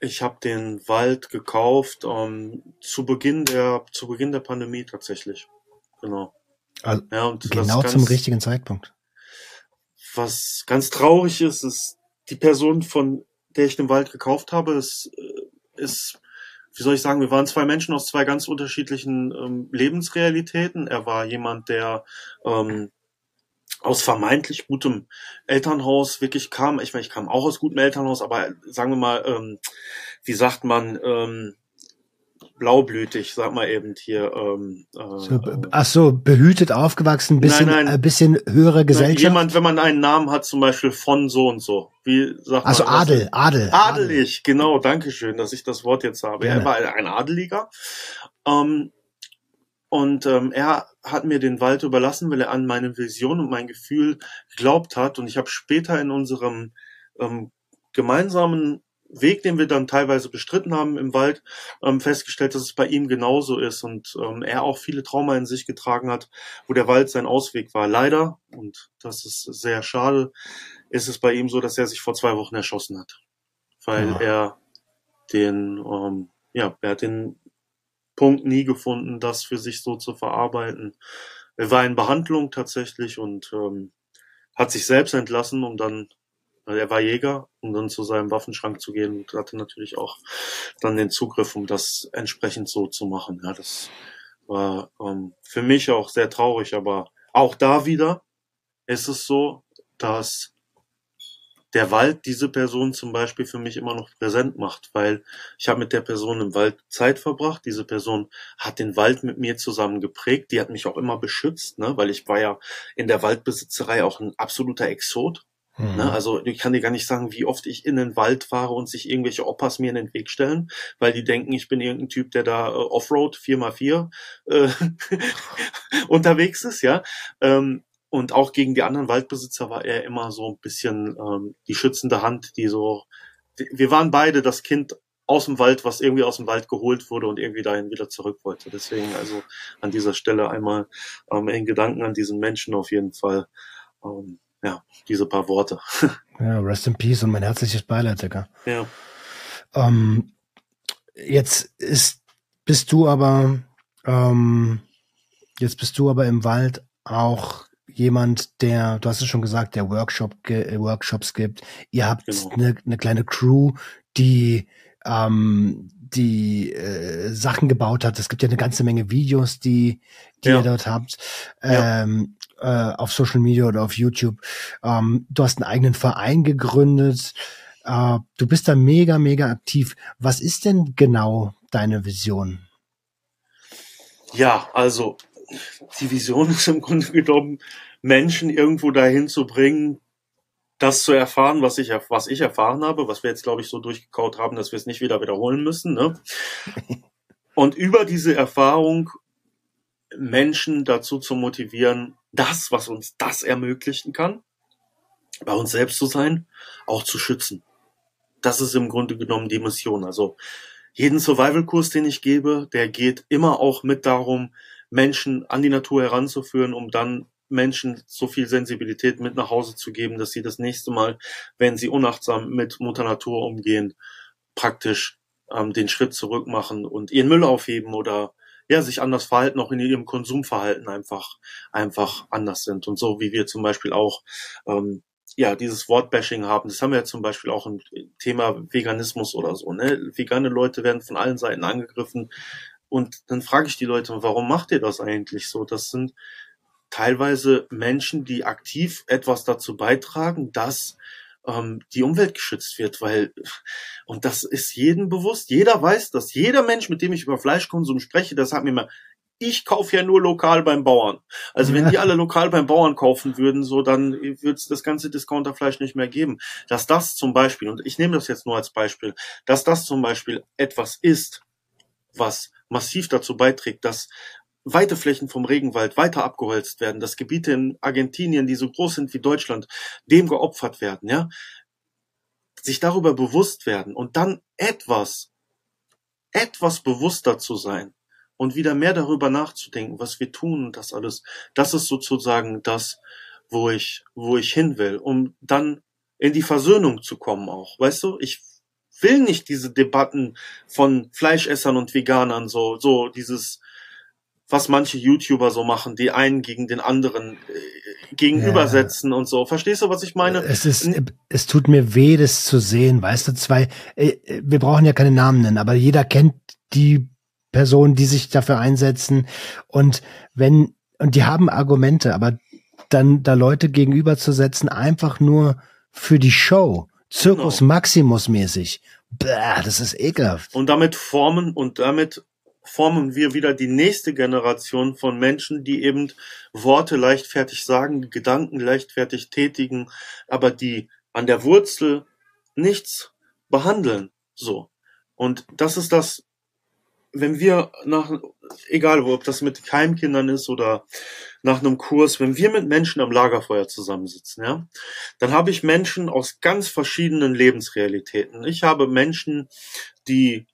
ich habe den Wald gekauft ähm, zu Beginn der zu Beginn der Pandemie tatsächlich. Genau. Also Ja, genau ganz, zum richtigen Zeitpunkt. was ganz traurig ist, ist die Person, von der ich den Wald gekauft habe, ist, äh, ist wie soll ich sagen, wir waren zwei Menschen aus zwei ganz unterschiedlichen ähm, Lebensrealitäten. Er war jemand, der ähm, aus vermeintlich gutem Elternhaus wirklich kam. Ich meine, ich kam auch aus gutem Elternhaus, aber sagen wir mal, ähm, wie sagt man, ähm, blaublütig, sag mal eben hier. Ähm, äh, So, ach so, behütet aufgewachsen, bisschen, Nein, nein. Ein bisschen höhere Gesellschaft. Jemand, wenn man einen Namen hat, zum Beispiel von so und so. Wie sagt also man? das Adel? Adel. Adelig, genau, danke schön, dass ich das Wort jetzt habe. Gerne. Er war ein Adeliger. Ähm, und ähm, er hat mir den Wald überlassen, weil er an meine Vision und mein Gefühl geglaubt hat. Und ich habe später in unserem ähm, gemeinsamen Weg, den wir dann teilweise bestritten haben im Wald, ähm, festgestellt, dass es bei ihm genauso ist und ähm, er auch viele Trauma in sich getragen hat, wo der Wald sein Ausweg war. Leider, und das ist sehr schade, ist es bei ihm so, dass er sich vor zwei Wochen erschossen hat, weil Ja. er den, ähm, ja, er hat den Punkt nie gefunden, das für sich so zu verarbeiten. Er war in Behandlung tatsächlich und ähm, hat sich selbst entlassen, um dann, er war Jäger, um dann zu seinem Waffenschrank zu gehen und hatte natürlich auch dann den Zugriff, um das entsprechend so zu machen. Ja, das war ähm, für mich auch sehr traurig, aber auch da wieder ist es so, dass der Wald diese Person zum Beispiel für mich immer noch präsent macht, weil ich habe mit der Person im Wald Zeit verbracht. Diese Person hat den Wald mit mir zusammen geprägt. Die hat mich auch immer beschützt, ne? weil ich war ja in der Waldbesitzerei auch ein absoluter Exot. Mhm. Ne? Also ich kann dir gar nicht sagen, wie oft ich in den Wald fahre und sich irgendwelche Oppas mir in den Weg stellen, weil die denken, ich bin irgendein Typ, der da äh, Offroad 4x4 äh, [LAUGHS] unterwegs ist, ja. Ähm, und auch gegen die anderen Waldbesitzer war er immer so ein bisschen ähm, die schützende Hand, die so. Wir waren beide das Kind aus dem Wald, was irgendwie aus dem Wald geholt wurde und irgendwie dahin wieder zurück wollte. Deswegen also an dieser Stelle einmal ähm, in Gedanken an diesen Menschen auf jeden Fall. Ähm, ja, diese paar Worte. [LAUGHS] ja, rest in peace und mein herzliches Beileid, Digga. Ja. Ähm, jetzt ist, bist du aber, ähm, jetzt bist du aber im Wald auch jemand, der, du hast es schon gesagt, der Workshop, Workshops gibt. Ihr habt genau. eine, eine kleine Crew, die ähm, die äh, Sachen gebaut hat. Es gibt ja eine ganze Menge Videos, die, die ja. ihr dort habt, ähm, ja. äh, auf Social Media oder auf YouTube. Ähm, du hast einen eigenen Verein gegründet. Äh, du bist da mega, mega aktiv. Was ist denn genau deine Vision? Ja, also die Vision ist im Grunde genommen, Menschen irgendwo dahin zu bringen, das zu erfahren, was ich, was ich erfahren habe, was wir jetzt, glaube ich, so durchgekaut haben, dass wir es nicht wieder wiederholen müssen. Ne? [LAUGHS] Und über diese Erfahrung Menschen dazu zu motivieren, das, was uns das ermöglichen kann, bei uns selbst zu sein, auch zu schützen. Das ist im Grunde genommen die Mission. Also jeden Survival-Kurs, den ich gebe, der geht immer auch mit darum, Menschen an die Natur heranzuführen, um dann Menschen so viel Sensibilität mit nach Hause zu geben, dass sie das nächste Mal, wenn sie unachtsam mit Mutter Natur umgehen, praktisch ähm, den Schritt zurück machen und ihren Müll aufheben oder ja, sich anders verhalten, auch in ihrem Konsumverhalten einfach, einfach anders sind. Und so wie wir zum Beispiel auch ähm, ja, dieses Wortbashing haben. Das haben wir ja zum Beispiel auch im Thema Veganismus oder so. Ne? Vegane Leute werden von allen Seiten angegriffen. Und dann frage ich die Leute, warum macht ihr das eigentlich so? Das sind teilweise Menschen, die aktiv etwas dazu beitragen, dass ähm, die Umwelt geschützt wird, weil, und das ist jedem bewusst, jeder weiß das, jeder Mensch, mit dem ich über Fleischkonsum spreche, das hat mir immer, ich kaufe ja nur lokal beim Bauern. Also wenn die alle lokal beim Bauern kaufen würden, so dann würde es das ganze Discounterfleisch nicht mehr geben. Dass das zum Beispiel, und ich nehme das jetzt nur als Beispiel, dass das zum Beispiel etwas ist, was massiv dazu beiträgt, dass weite Flächen vom Regenwald weiter abgeholzt werden, dass Gebiete in Argentinien, die so groß sind wie Deutschland, dem geopfert werden, ja, sich darüber bewusst werden und dann etwas, etwas bewusster zu sein und wieder mehr darüber nachzudenken, was wir tun und das alles, das ist sozusagen das, wo ich, wo ich hin will, um dann in die Versöhnung zu kommen auch. Weißt du, ich will nicht diese Debatten von Fleischessern und Veganern so, so dieses, was manche YouTuber so machen, die einen gegen den anderen äh, gegenübersetzen ja. und so. Verstehst du, was ich meine? Es ist, es tut mir weh, das zu sehen, weißt du, zwei, äh, wir brauchen ja keine Namen nennen, aber jeder kennt die Personen, die sich dafür einsetzen und wenn, und die haben Argumente, aber dann da Leute gegenüberzusetzen, einfach nur für die Show, Circus genau. Maximus mäßig. Bäh, das ist ekelhaft. Und damit formen und damit formen wir wieder die nächste Generation von Menschen, die eben Worte leichtfertig sagen, Gedanken leichtfertig tätigen, aber die an der Wurzel nichts behandeln. So. Und das ist das, wenn wir nach, egal ob das mit Keimkindern ist oder nach einem Kurs, wenn wir mit Menschen am Lagerfeuer zusammensitzen, ja, dann habe ich Menschen aus ganz verschiedenen Lebensrealitäten. Ich habe Menschen, die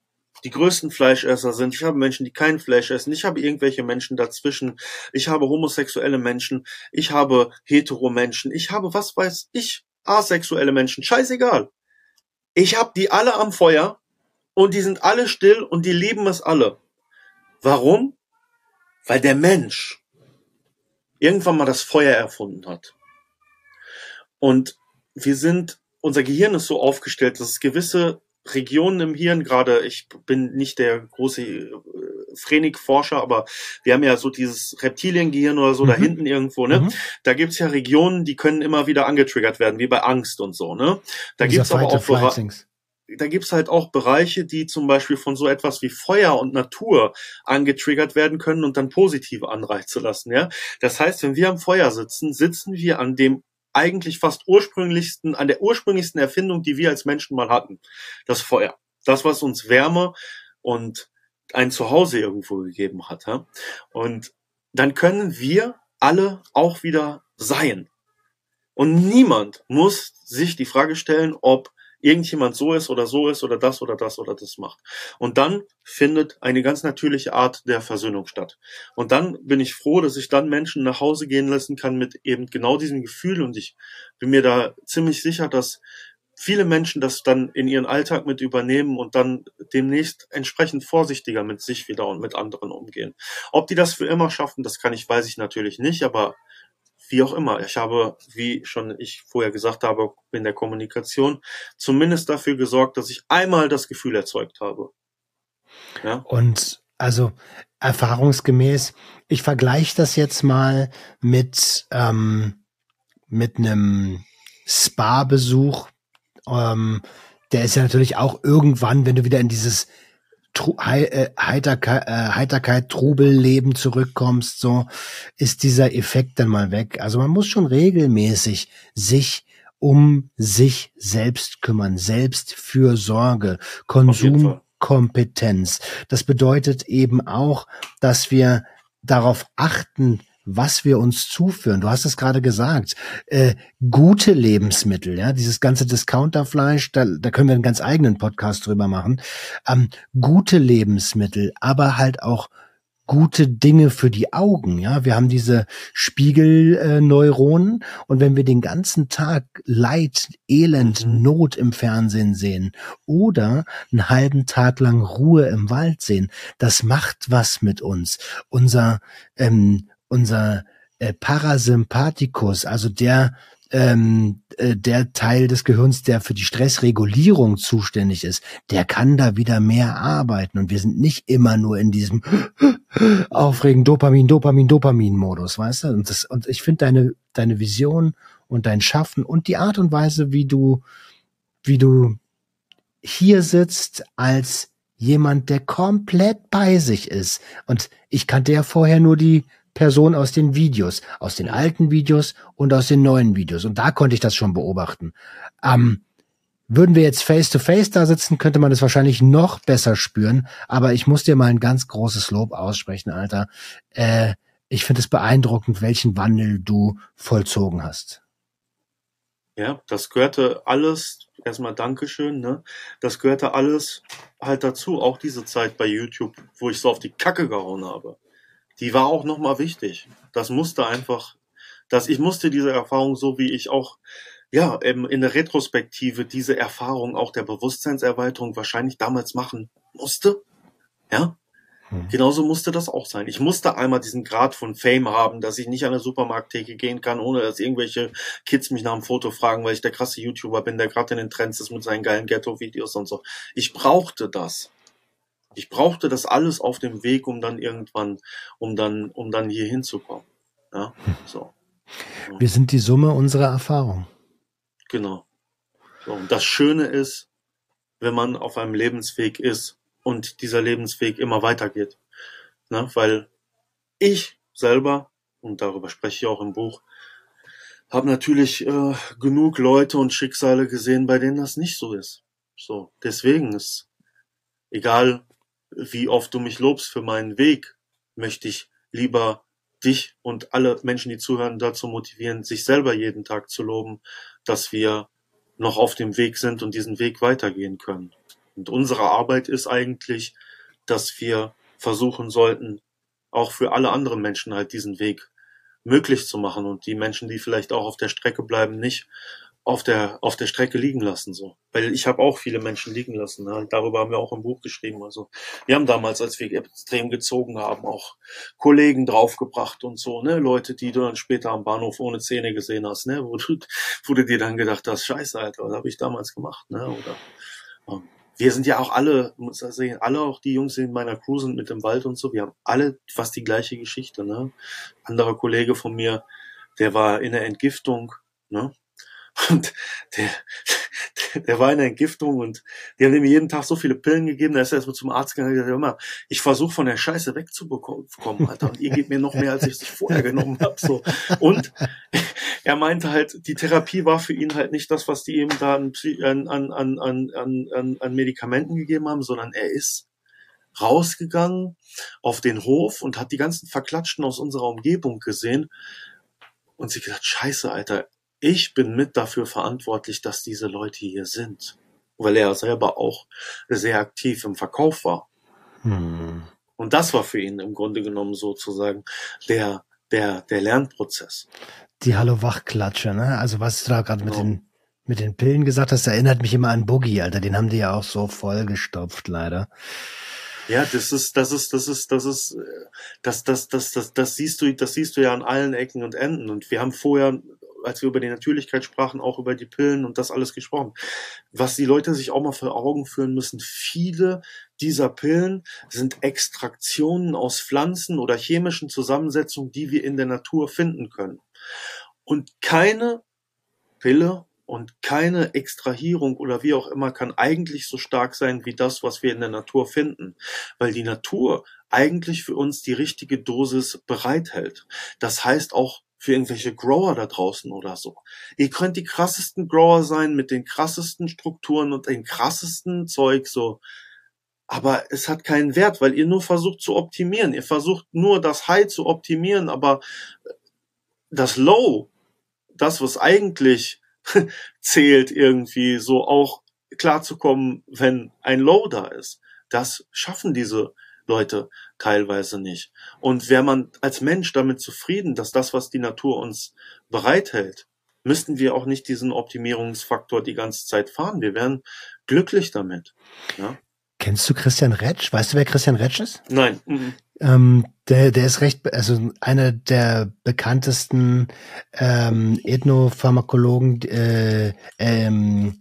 die größten Fleischesser sind. Ich habe Menschen, die kein Fleisch essen. Ich habe irgendwelche Menschen dazwischen. Ich habe homosexuelle Menschen. Ich habe hetero Menschen. Ich habe, was weiß ich, asexuelle Menschen. Scheißegal. Ich habe die alle am Feuer und die sind alle still und die lieben es alle. Warum? Weil der Mensch irgendwann mal das Feuer erfunden hat. Und wir sind, unser Gehirn ist so aufgestellt, dass es gewisse Regionen im Hirn, gerade ich bin nicht der große äh, Schizophrenic-Forscher, aber wir haben ja so dieses Reptiliengehirn oder so Mhm. da hinten irgendwo, ne? Mhm. Da gibt's ja Regionen, die können immer wieder angetriggert werden, wie bei Angst und so, ne? Da Dieser gibt's aber auch Fight-or-Flight-Things. Da gibt's halt auch Bereiche, die zum Beispiel von so etwas wie Feuer und Natur angetriggert werden können und dann positive Anreize lassen, ja. Das heißt, wenn wir am Feuer sitzen, sitzen wir an dem eigentlich fast ursprünglichsten, an der ursprünglichsten Erfindung, die wir als Menschen mal hatten. Das Feuer. Das, was uns Wärme und ein Zuhause irgendwo gegeben hat, ja. Und dann können wir alle auch wieder sein. Und niemand muss sich die Frage stellen, ob irgendjemand so ist oder so ist oder das oder das oder das macht. Und dann findet eine ganz natürliche Art der Versöhnung statt. Und dann bin ich froh, dass ich dann Menschen nach Hause gehen lassen kann mit eben genau diesem Gefühl. Und ich bin mir da ziemlich sicher, dass viele Menschen das dann in ihren Alltag mit übernehmen und dann demnächst entsprechend vorsichtiger mit sich wieder und mit anderen umgehen. Ob die das für immer schaffen, das kann ich, weiß ich natürlich nicht, aber wie auch immer. Ich habe, wie schon ich vorher gesagt habe, in der Kommunikation zumindest dafür gesorgt, dass ich einmal das Gefühl erzeugt habe. Ja, Und also erfahrungsgemäß, ich vergleiche das jetzt mal mit, ähm, mit einem Spa-Besuch. Ähm, der ist ja natürlich auch irgendwann, wenn du wieder in dieses Tru Hei äh, Heiterkeit, äh, Heiterkeit, Trubelleben zurückkommst, so ist dieser Effekt dann mal weg. Also man muss schon regelmäßig sich um sich selbst kümmern, Selbstfürsorge, jeden Fall. Konsumkompetenz. Das bedeutet eben auch, dass wir darauf achten, was wir uns zuführen. Du hast es gerade gesagt, äh, gute Lebensmittel, ja, dieses ganze Discounterfleisch, da, da können wir einen ganz eigenen Podcast drüber machen. Ähm, gute Lebensmittel, aber halt auch gute Dinge für die Augen, ja. Wir haben diese Spiegelneuronen äh, Neuronen und wenn wir den ganzen Tag Leid, Elend, Mhm. Not im Fernsehen sehen oder einen halben Tag lang Ruhe im Wald sehen, das macht was mit uns. Unser ähm, unser äh, Parasympathikus, also der ähm, äh, der Teil des Gehirns, der für die Stressregulierung zuständig ist, der kann da wieder mehr arbeiten und wir sind nicht immer nur in diesem [LAUGHS] aufregen Dopamin, Dopamin, Dopamin-Modus, weißt du? Und, das, und ich finde deine deine Vision und dein Schaffen und die Art und Weise, wie du wie du hier sitzt als jemand, der komplett bei sich ist. Und ich kannte ja vorher nur die Person aus den Videos, aus den alten Videos und aus den neuen Videos. Und da konnte ich das schon beobachten. Ähm, würden wir jetzt face to face da sitzen, könnte man das wahrscheinlich noch besser spüren. Aber ich muss dir mal ein ganz großes Lob aussprechen, Alter. Äh, ich finde es beeindruckend, welchen Wandel du vollzogen hast. ja, das gehörte alles, erstmal Dankeschön, ne? Das gehörte alles halt dazu, auch diese Zeit bei YouTube, wo ich so auf die Kacke gehauen habe. Die war auch nochmal wichtig. Das musste einfach, dass ich musste diese Erfahrung, so wie ich auch, ja, eben in der Retrospektive diese Erfahrung auch der Bewusstseinserweiterung wahrscheinlich damals machen musste. Ja, Hm. Genauso musste das auch sein. Ich musste einmal diesen Grad von Fame haben, dass ich nicht an der Supermarkttheke gehen kann, ohne dass irgendwelche Kids mich nach einem Foto fragen, weil ich der krasse YouTuber bin, der gerade in den Trends ist mit seinen geilen Ghetto-Videos und so. Ich brauchte das. Ich brauchte das alles auf dem Weg, um dann irgendwann, um dann, um dann hier hinzukommen. Ja, so. Wir sind die Summe unserer Erfahrung. Genau. So, und das Schöne ist, wenn man auf einem Lebensweg ist und dieser Lebensweg immer weitergeht. Ne? Weil ich selber, und darüber spreche ich auch im Buch, habe natürlich äh, genug Leute und Schicksale gesehen, bei denen das nicht so ist. So, deswegen ist, egal wie oft du mich lobst für meinen Weg, möchte ich lieber dich und alle Menschen, die zuhören, dazu motivieren, sich selber jeden Tag zu loben, dass wir noch auf dem Weg sind und diesen Weg weitergehen können. Und unsere Arbeit ist eigentlich, dass wir versuchen sollten, auch für alle anderen Menschen halt diesen Weg möglich zu machen und die Menschen, die vielleicht auch auf der Strecke bleiben, nicht auf der auf der Strecke liegen lassen so, weil ich habe auch viele Menschen liegen lassen. Ne? Darüber haben wir auch im Buch geschrieben. Also wir haben damals, als wir extrem gezogen haben, auch Kollegen draufgebracht und so, ne, Leute, die du dann später am Bahnhof ohne Zähne gesehen hast, ne, wo du, wo du dir dann gedacht hast, Scheiße, Alter, was habe ich damals gemacht, ne, oder ähm, wir sind ja auch alle, muss ich sagen, alle auch die Jungs in meiner Crew sind mit im Wald und so, wir haben alle fast die gleiche Geschichte, ne? Anderer Kollege von mir, der war in der Entgiftung, ne? Und der, der war in der Entgiftung und die haben ihm jeden Tag so viele Pillen gegeben, da ist er erstmal zum Arzt gegangen und gesagt, immer, ich versuche von der Scheiße wegzubekommen, Alter, und ihr gebt mir noch mehr, als ich es vorher genommen habe. So. Und er meinte halt, die Therapie war für ihn halt nicht das, was die ihm da an, an, an, an, an, an Medikamenten gegeben haben, sondern er ist rausgegangen auf den Hof und hat die ganzen Verklatschten aus unserer Umgebung gesehen und sich gesagt, scheiße, Alter, ich bin mit dafür verantwortlich, dass diese Leute hier sind. Weil er selber auch sehr aktiv im Verkauf war. Hm. Und das war für ihn im Grunde genommen sozusagen der, der, der Lernprozess. Die Hallo-Wach-Klatsche, ne? Also was du da gerade genau. mit den, mit den Pillen gesagt hast, erinnert mich immer an Boogie, Alter. Den haben die ja auch so vollgestopft, leider. Ja, das ist, das ist, das ist, das ist, das, das, das, das, das siehst du, das siehst du ja an allen Ecken und Enden. Und wir haben vorher als wir über die Natürlichkeit sprachen, auch über die Pillen und das alles gesprochen. Was die Leute sich auch mal vor Augen führen müssen, viele dieser Pillen sind Extraktionen aus Pflanzen oder chemischen Zusammensetzungen, die wir in der Natur finden können. Und keine Pille und keine Extrahierung oder wie auch immer kann eigentlich so stark sein wie das, was wir in der Natur finden, weil die Natur eigentlich für uns die richtige Dosis bereithält. Das heißt auch für irgendwelche Grower da draußen oder so. Ihr könnt die krassesten Grower sein mit den krassesten Strukturen und den krassesten Zeug so. Aber es hat keinen Wert, weil ihr nur versucht zu optimieren. Ihr versucht nur das High zu optimieren, aber das Low, das was eigentlich [LAUGHS] zählt irgendwie so auch klarzukommen, wenn ein Low da ist. Das schaffen diese Leute teilweise nicht. Und wäre man als Mensch damit zufrieden, dass das, was die Natur uns bereithält, müssten wir auch nicht diesen Optimierungsfaktor die ganze Zeit fahren. Wir wären glücklich damit. Ja? Kennst du Christian Retsch? Weißt du, wer Christian Retsch ist? Nein. Mhm. Ähm, der, der ist recht, also einer der bekanntesten ähm, Ethnopharmakologen, äh, ähm,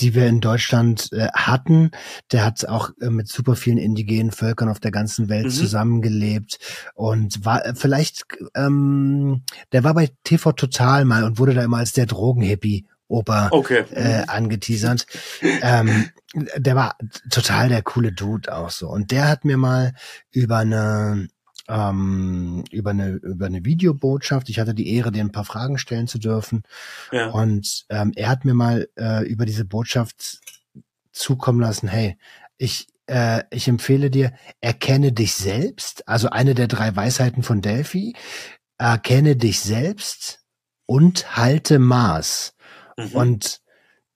die wir in Deutschland äh, hatten. Der hat auch äh, mit super vielen indigenen Völkern auf der ganzen Welt mhm. zusammengelebt und war äh, vielleicht, ähm, der war bei TV Total mal und wurde da immer als der Drogenhippie Opa okay. äh, angeteasert. ähm, der war total der coole Dude auch so. Und der hat mir mal über eine ähm, über eine über eine Videobotschaft. Ich hatte die Ehre, dir ein paar Fragen stellen zu dürfen. Ja. Und ähm, er hat mir mal äh, über diese Botschaft zukommen lassen. Hey, ich äh, ich empfehle dir, erkenne dich selbst. Also eine der drei Weisheiten von Delphi. Erkenne dich selbst und halte Maß. Mhm. Und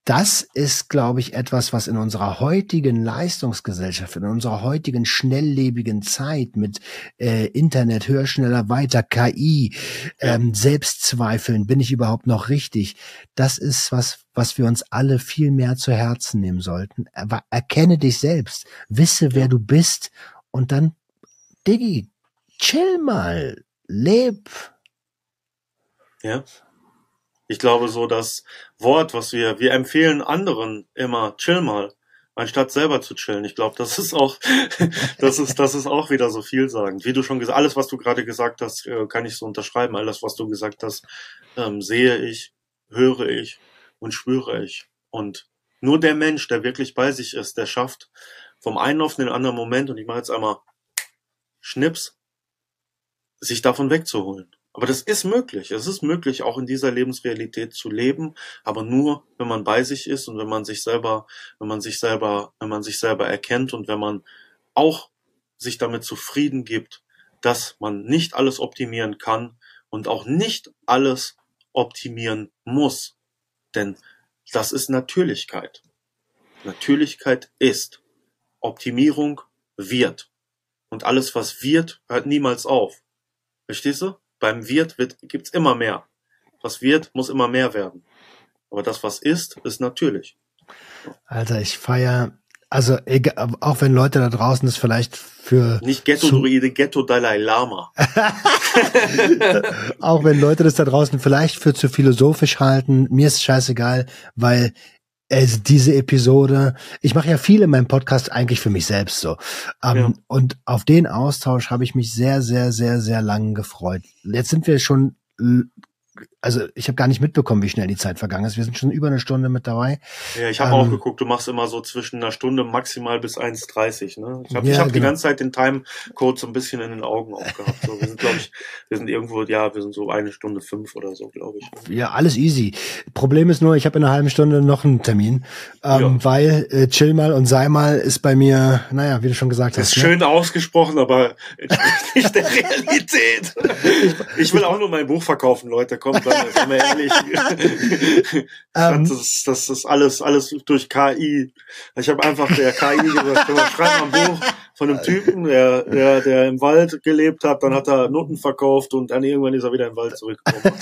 das ist, glaube ich, etwas, was in unserer heutigen Leistungsgesellschaft, in unserer heutigen schnelllebigen Zeit mit äh, Internet, höher, schneller, weiter, KI, ähm, Selbstzweifeln, bin ich überhaupt noch richtig? Das ist was, was wir uns alle viel mehr zu Herzen nehmen sollten. Aber erkenne dich selbst, wisse, wer du bist und dann, Diggi, chill mal, leb. Ja. Ich glaube so das Wort, was wir, wir empfehlen anderen immer, chill mal, anstatt selber zu chillen. Ich glaube, das ist auch, [LAUGHS] das ist, das ist auch wieder so vielsagend. Wie du schon gesagt, alles, was du gerade gesagt hast, äh, kann ich so unterschreiben. Alles, was du gesagt hast, ähm, sehe ich, höre ich und spüre ich. Und nur der Mensch, der wirklich bei sich ist, der schafft vom einen auf den anderen Moment, und ich mache jetzt einmal Schnips, sich davon wegzuholen. Aber das ist möglich. Es ist möglich, auch in dieser Lebensrealität zu leben, aber nur, wenn man bei sich ist und wenn man sich selber, wenn man sich selber, wenn man sich selber erkennt und wenn man auch sich damit zufrieden gibt, dass man nicht alles optimieren kann und auch nicht alles optimieren muss. Denn das ist Natürlichkeit. Natürlichkeit ist. Optimierung wird. Und alles, was wird, hört niemals auf. Verstehst du? Beim Wirt wird, gibt's immer mehr. Was wird, muss immer mehr werden. Aber das, was ist, ist natürlich. Alter, ich feier, also egal, auch wenn Leute da draußen das vielleicht für nicht Ghetto-Druide, Ghetto-Dalai Lama. [LAUGHS] [LAUGHS] auch wenn Leute das da draußen vielleicht für zu philosophisch halten, mir ist scheißegal, weil also diese Episode, ich mache ja viel in meinem Podcast eigentlich für mich selbst so. Ähm, ja. Und auf den Austausch habe ich mich sehr, sehr, sehr, sehr lang gefreut. Jetzt sind wir schon also ich habe gar nicht mitbekommen, wie schnell die Zeit vergangen ist. Wir sind schon über eine Stunde mit dabei. Ja, ich habe ähm, auch geguckt, du machst immer so zwischen einer Stunde maximal bis 1,30. Ne? Ich habe ja, ich hab genau. die ganze Zeit den Timecode so ein bisschen in den Augen auch gehabt. So, wir sind, glaube ich, wir sind irgendwo, ja, wir sind so eine Stunde fünf oder so, glaube ich. Ne? Ja, alles easy. Problem ist nur, ich habe in einer halben Stunde noch einen Termin, ähm, ja. weil äh, chill mal und sei mal ist bei mir, naja, wie du schon gesagt das hast. Ist ne? schön ausgesprochen, aber entspricht nicht der [LAUGHS] Realität. Ich, ich will auch nur mein Buch verkaufen, Leute. Kommt, seien wir ehrlich [LAUGHS] ich, ähm, das, das ist alles, alles durch KI. Ich habe einfach der KI gesagt, wir schreiben ein Buch von einem Typen, der, der, der im Wald gelebt hat, dann hat er Nutten verkauft und dann irgendwann ist er wieder im Wald zurückgekommen.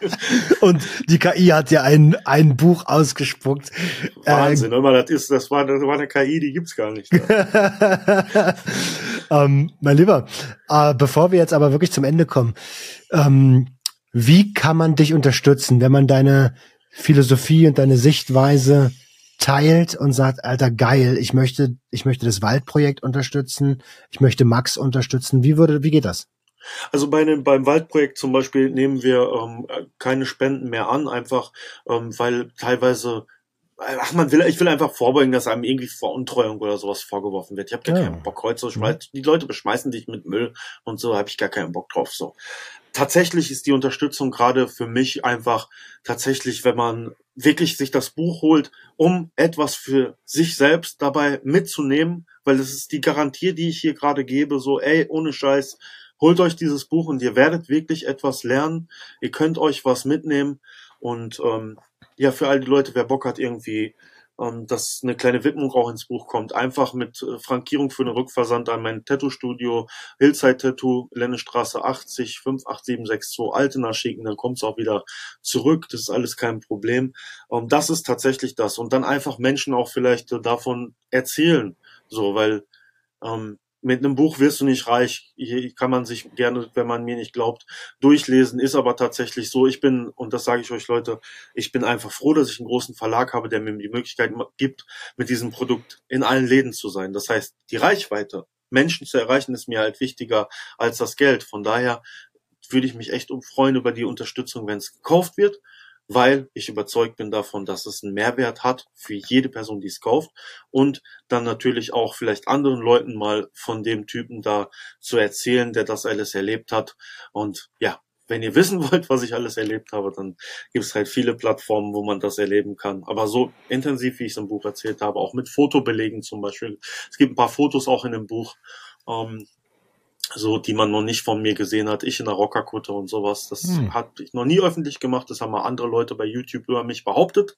[LAUGHS] und die KI hat ja ein, ein Buch ausgespuckt. Wahnsinn, äh, das ist, das war, das war eine KI, die gibt's gar nicht. [LAUGHS] ähm, mein Lieber, äh, bevor wir jetzt aber wirklich zum Ende kommen, ähm, wie kann man dich unterstützen, wenn man deine Philosophie und deine Sichtweise teilt und sagt, alter geil, ich möchte, ich möchte das Waldprojekt unterstützen, ich möchte Max unterstützen. Wie würde, wie geht das? Also bei dem, beim Waldprojekt zum Beispiel nehmen wir ähm, keine Spenden mehr an, einfach ähm, weil teilweise ach man will, ich will einfach vorbeugen, dass einem irgendwie Veruntreuung oder sowas vorgeworfen wird. Ich habe gar ja. keinen Bock heute so, mhm. die Leute beschmeißen dich mit Müll und so habe ich gar keinen Bock drauf. So tatsächlich ist die Unterstützung gerade für mich einfach tatsächlich, wenn man wirklich sich das Buch holt, um etwas für sich selbst dabei mitzunehmen, weil das ist die Garantie, die ich hier gerade gebe, so, ey, ohne Scheiß, holt euch dieses Buch und ihr werdet wirklich etwas lernen, ihr könnt euch was mitnehmen und ähm, ja, für all die Leute, wer Bock hat, irgendwie ähm, dass eine kleine Widmung auch ins Buch kommt. Einfach mit äh, Frankierung für den Rückversand an mein Tattoo-Studio Hillside Tattoo, Lennestraße 80 58762 Altena schicken, dann kommt es auch wieder zurück. Das ist alles kein Problem. Ähm, das ist tatsächlich das. Und dann einfach Menschen auch vielleicht äh, davon erzählen. So, weil ähm, mit einem Buch wirst du nicht reich. Hier kann man sich gerne, wenn man mir nicht glaubt, durchlesen. Ist aber tatsächlich so. Ich bin, und das sage ich euch Leute, ich bin einfach froh, dass ich einen großen Verlag habe, der mir die Möglichkeit gibt, mit diesem Produkt in allen Läden zu sein. Das heißt, die Reichweite, Menschen zu erreichen, ist mir halt wichtiger als das Geld. Von daher würde ich mich echt freuen über die Unterstützung, wenn es gekauft wird weil ich überzeugt bin davon, dass es einen Mehrwert hat für jede Person, die es kauft und dann natürlich auch vielleicht anderen Leuten mal von dem Typen da zu erzählen, der das alles erlebt hat und ja, wenn ihr [LAUGHS] wissen wollt, was ich alles erlebt habe, dann gibt es halt viele Plattformen, wo man das erleben kann. Aber so intensiv, wie ich es im Buch erzählt habe, auch mit Fotobelegen zum Beispiel. Es gibt ein paar Fotos auch in dem Buch. Ähm, so die man noch nicht von mir gesehen hat, ich in der Rockerkutte und sowas. Das hm. hat ich noch nie öffentlich gemacht, das haben mal andere Leute bei YouTube über mich behauptet.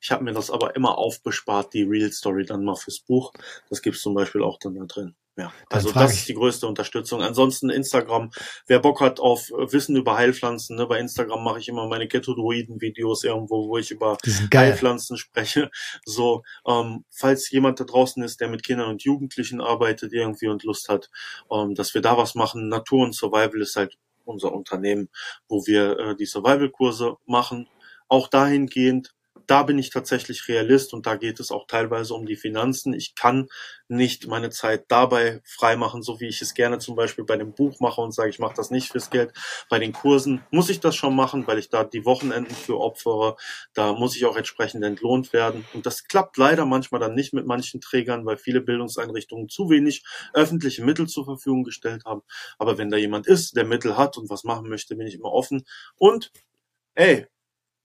Ich habe mir das aber immer aufbespart, die Real Story dann mal fürs Buch. Das gibt's zum Beispiel auch dann da drin. Ja, also das ist die größte Unterstützung. Ansonsten Instagram, wer Bock hat auf Wissen über Heilpflanzen, ne, bei Instagram mache ich immer meine Ghetto-Druiden-Videos irgendwo, wo ich über Heilpflanzen spreche. [LAUGHS] So, ähm, falls jemand da draußen ist, der mit Kindern und Jugendlichen arbeitet irgendwie und Lust hat, ähm, dass wir da was machen. Natur und Survival ist halt unser Unternehmen, wo wir äh, die Survival-Kurse machen. Auch dahingehend da bin ich tatsächlich Realist und da geht es auch teilweise um die Finanzen. Ich kann nicht meine Zeit dabei freimachen, so wie ich es gerne zum Beispiel bei dem Buch mache und sage, ich mache das nicht fürs Geld. Bei den Kursen muss ich das schon machen, weil ich da die Wochenenden für opfere. Da muss ich auch entsprechend entlohnt werden. Und das klappt leider manchmal dann nicht mit manchen Trägern, weil viele Bildungseinrichtungen zu wenig öffentliche Mittel zur Verfügung gestellt haben. Aber wenn da jemand ist, der Mittel hat und was machen möchte, bin ich immer offen. Und ey,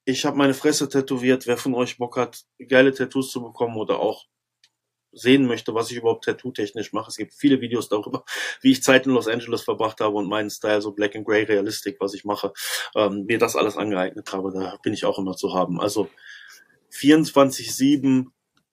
ich habe meine Fresse tätowiert. Wer von euch Bock hat, geile Tattoos zu bekommen oder auch sehen möchte, was ich überhaupt tattoo-technisch mache. Es gibt viele Videos darüber, [LAUGHS] wie ich Zeit in Los Angeles verbracht habe und meinen Style, so Black and Grey Realistic, was ich mache, ähm, mir das alles angeeignet habe. Da bin ich auch immer zu haben. Also 24-7,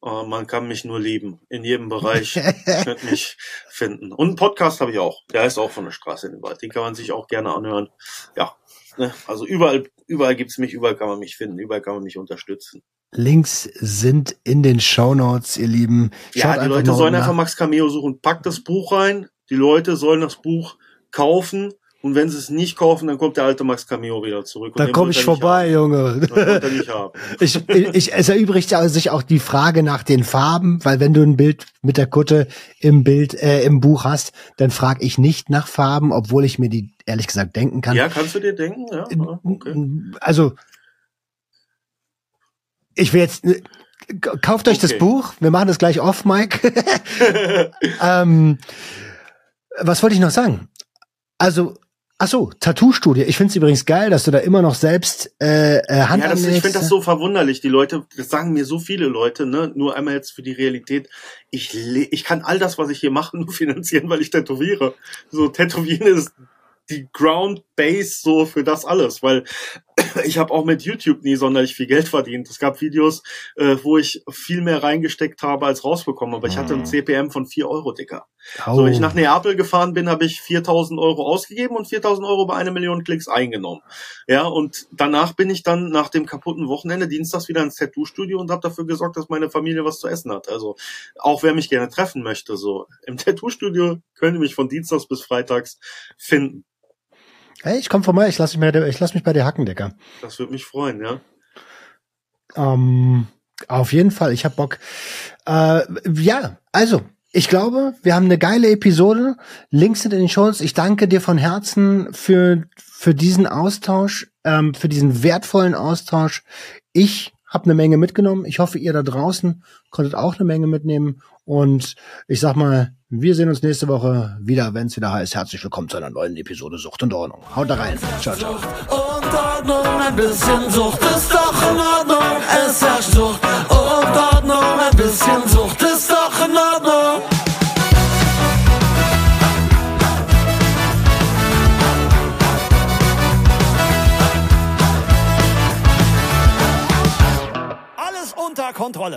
äh, man kann mich nur lieben. In jedem Bereich [LAUGHS] könnt mich finden. Und einen Podcast habe ich auch. Der ist auch von der Straße in den Wald. Den kann man sich auch gerne anhören. Ja, Ne? Also überall, überall gibt's mich, überall kann man mich finden, überall kann man mich unterstützen. Links sind in den Show Notes, ihr Lieben. Schaut ja, die Leute sollen nach. einfach Max Cameo suchen. Packt das Buch rein. Die Leute sollen das Buch kaufen Und wenn sie es nicht kaufen, dann kommt der alte Max Cameo wieder zurück. Da komme ich vorbei, Junge. [LAUGHS] ich, ich, es erübrigt sich auch die Frage nach den Farben, weil wenn du ein Bild mit der Kutte im Bild, äh, im Buch hast, dann frage ich nicht nach Farben, obwohl ich mir die ehrlich gesagt denken kann. Ja, kannst du dir denken? Ja. Okay. Also, ich will jetzt, äh, kauft euch okay. das Buch. Wir machen das gleich off, Mike. [LAUGHS] [LAUGHS] ähm, was wollte ich noch sagen? Also Ach so, Tattoo-Studie. Ich finde es übrigens geil, dass du da immer noch selbst äh, äh, Hand Ja, das, ich finde das so verwunderlich. Die Leute, das sagen mir so viele Leute, ne? Nur einmal jetzt für die Realität. Ich, ich kann all das, was ich hier mache, [LAUGHS] nur finanzieren, weil ich tätowiere. So, tätowieren ist die Ground Base so für das alles, weil [LAUGHS] ich habe auch mit YouTube nie sonderlich viel Geld verdient. Es gab Videos, äh, wo ich viel mehr reingesteckt habe als rausbekommen, aber ich hatte ein mhm. CPM von vier Euro, Dicker. Oh. So, wenn ich nach Neapel gefahren bin, habe ich 4000 Euro ausgegeben und 4000 Euro bei einer Million Klicks eingenommen. Ja, und danach bin ich dann nach dem kaputten Wochenende dienstags wieder ins Tattoo-Studio und habe dafür gesorgt, dass meine Familie was zu essen hat. Also auch wer mich gerne treffen möchte, so im Tattoo-Studio könnt ihr mich von dienstags bis freitags finden. Hey, ich komme vorbei, ich lasse mich, ich lass mich bei dir hacken, Decker. Das würde mich freuen, ja. Ähm, auf jeden Fall, ich hab Bock. Äh, ja, also, ich glaube, wir haben eine geile Episode. Links sind in den Shows. Ich danke dir von Herzen für, für diesen Austausch, ähm, für diesen wertvollen Austausch. Ich habe eine Menge mitgenommen. Ich hoffe, ihr da draußen konntet auch eine Menge mitnehmen. Und ich sag mal, wir sehen uns nächste Woche wieder, wenn es wieder heißt. Herzlich willkommen zu einer neuen Episode Sucht und Ordnung. Haut da rein. Ciao, ciao. Und Ordnung, ein bisschen Sucht ist doch in Ordnung. Es herrscht Sucht und Ordnung, ein bisschen Sucht ist doch in Ordnung. Alles unter Kontrolle.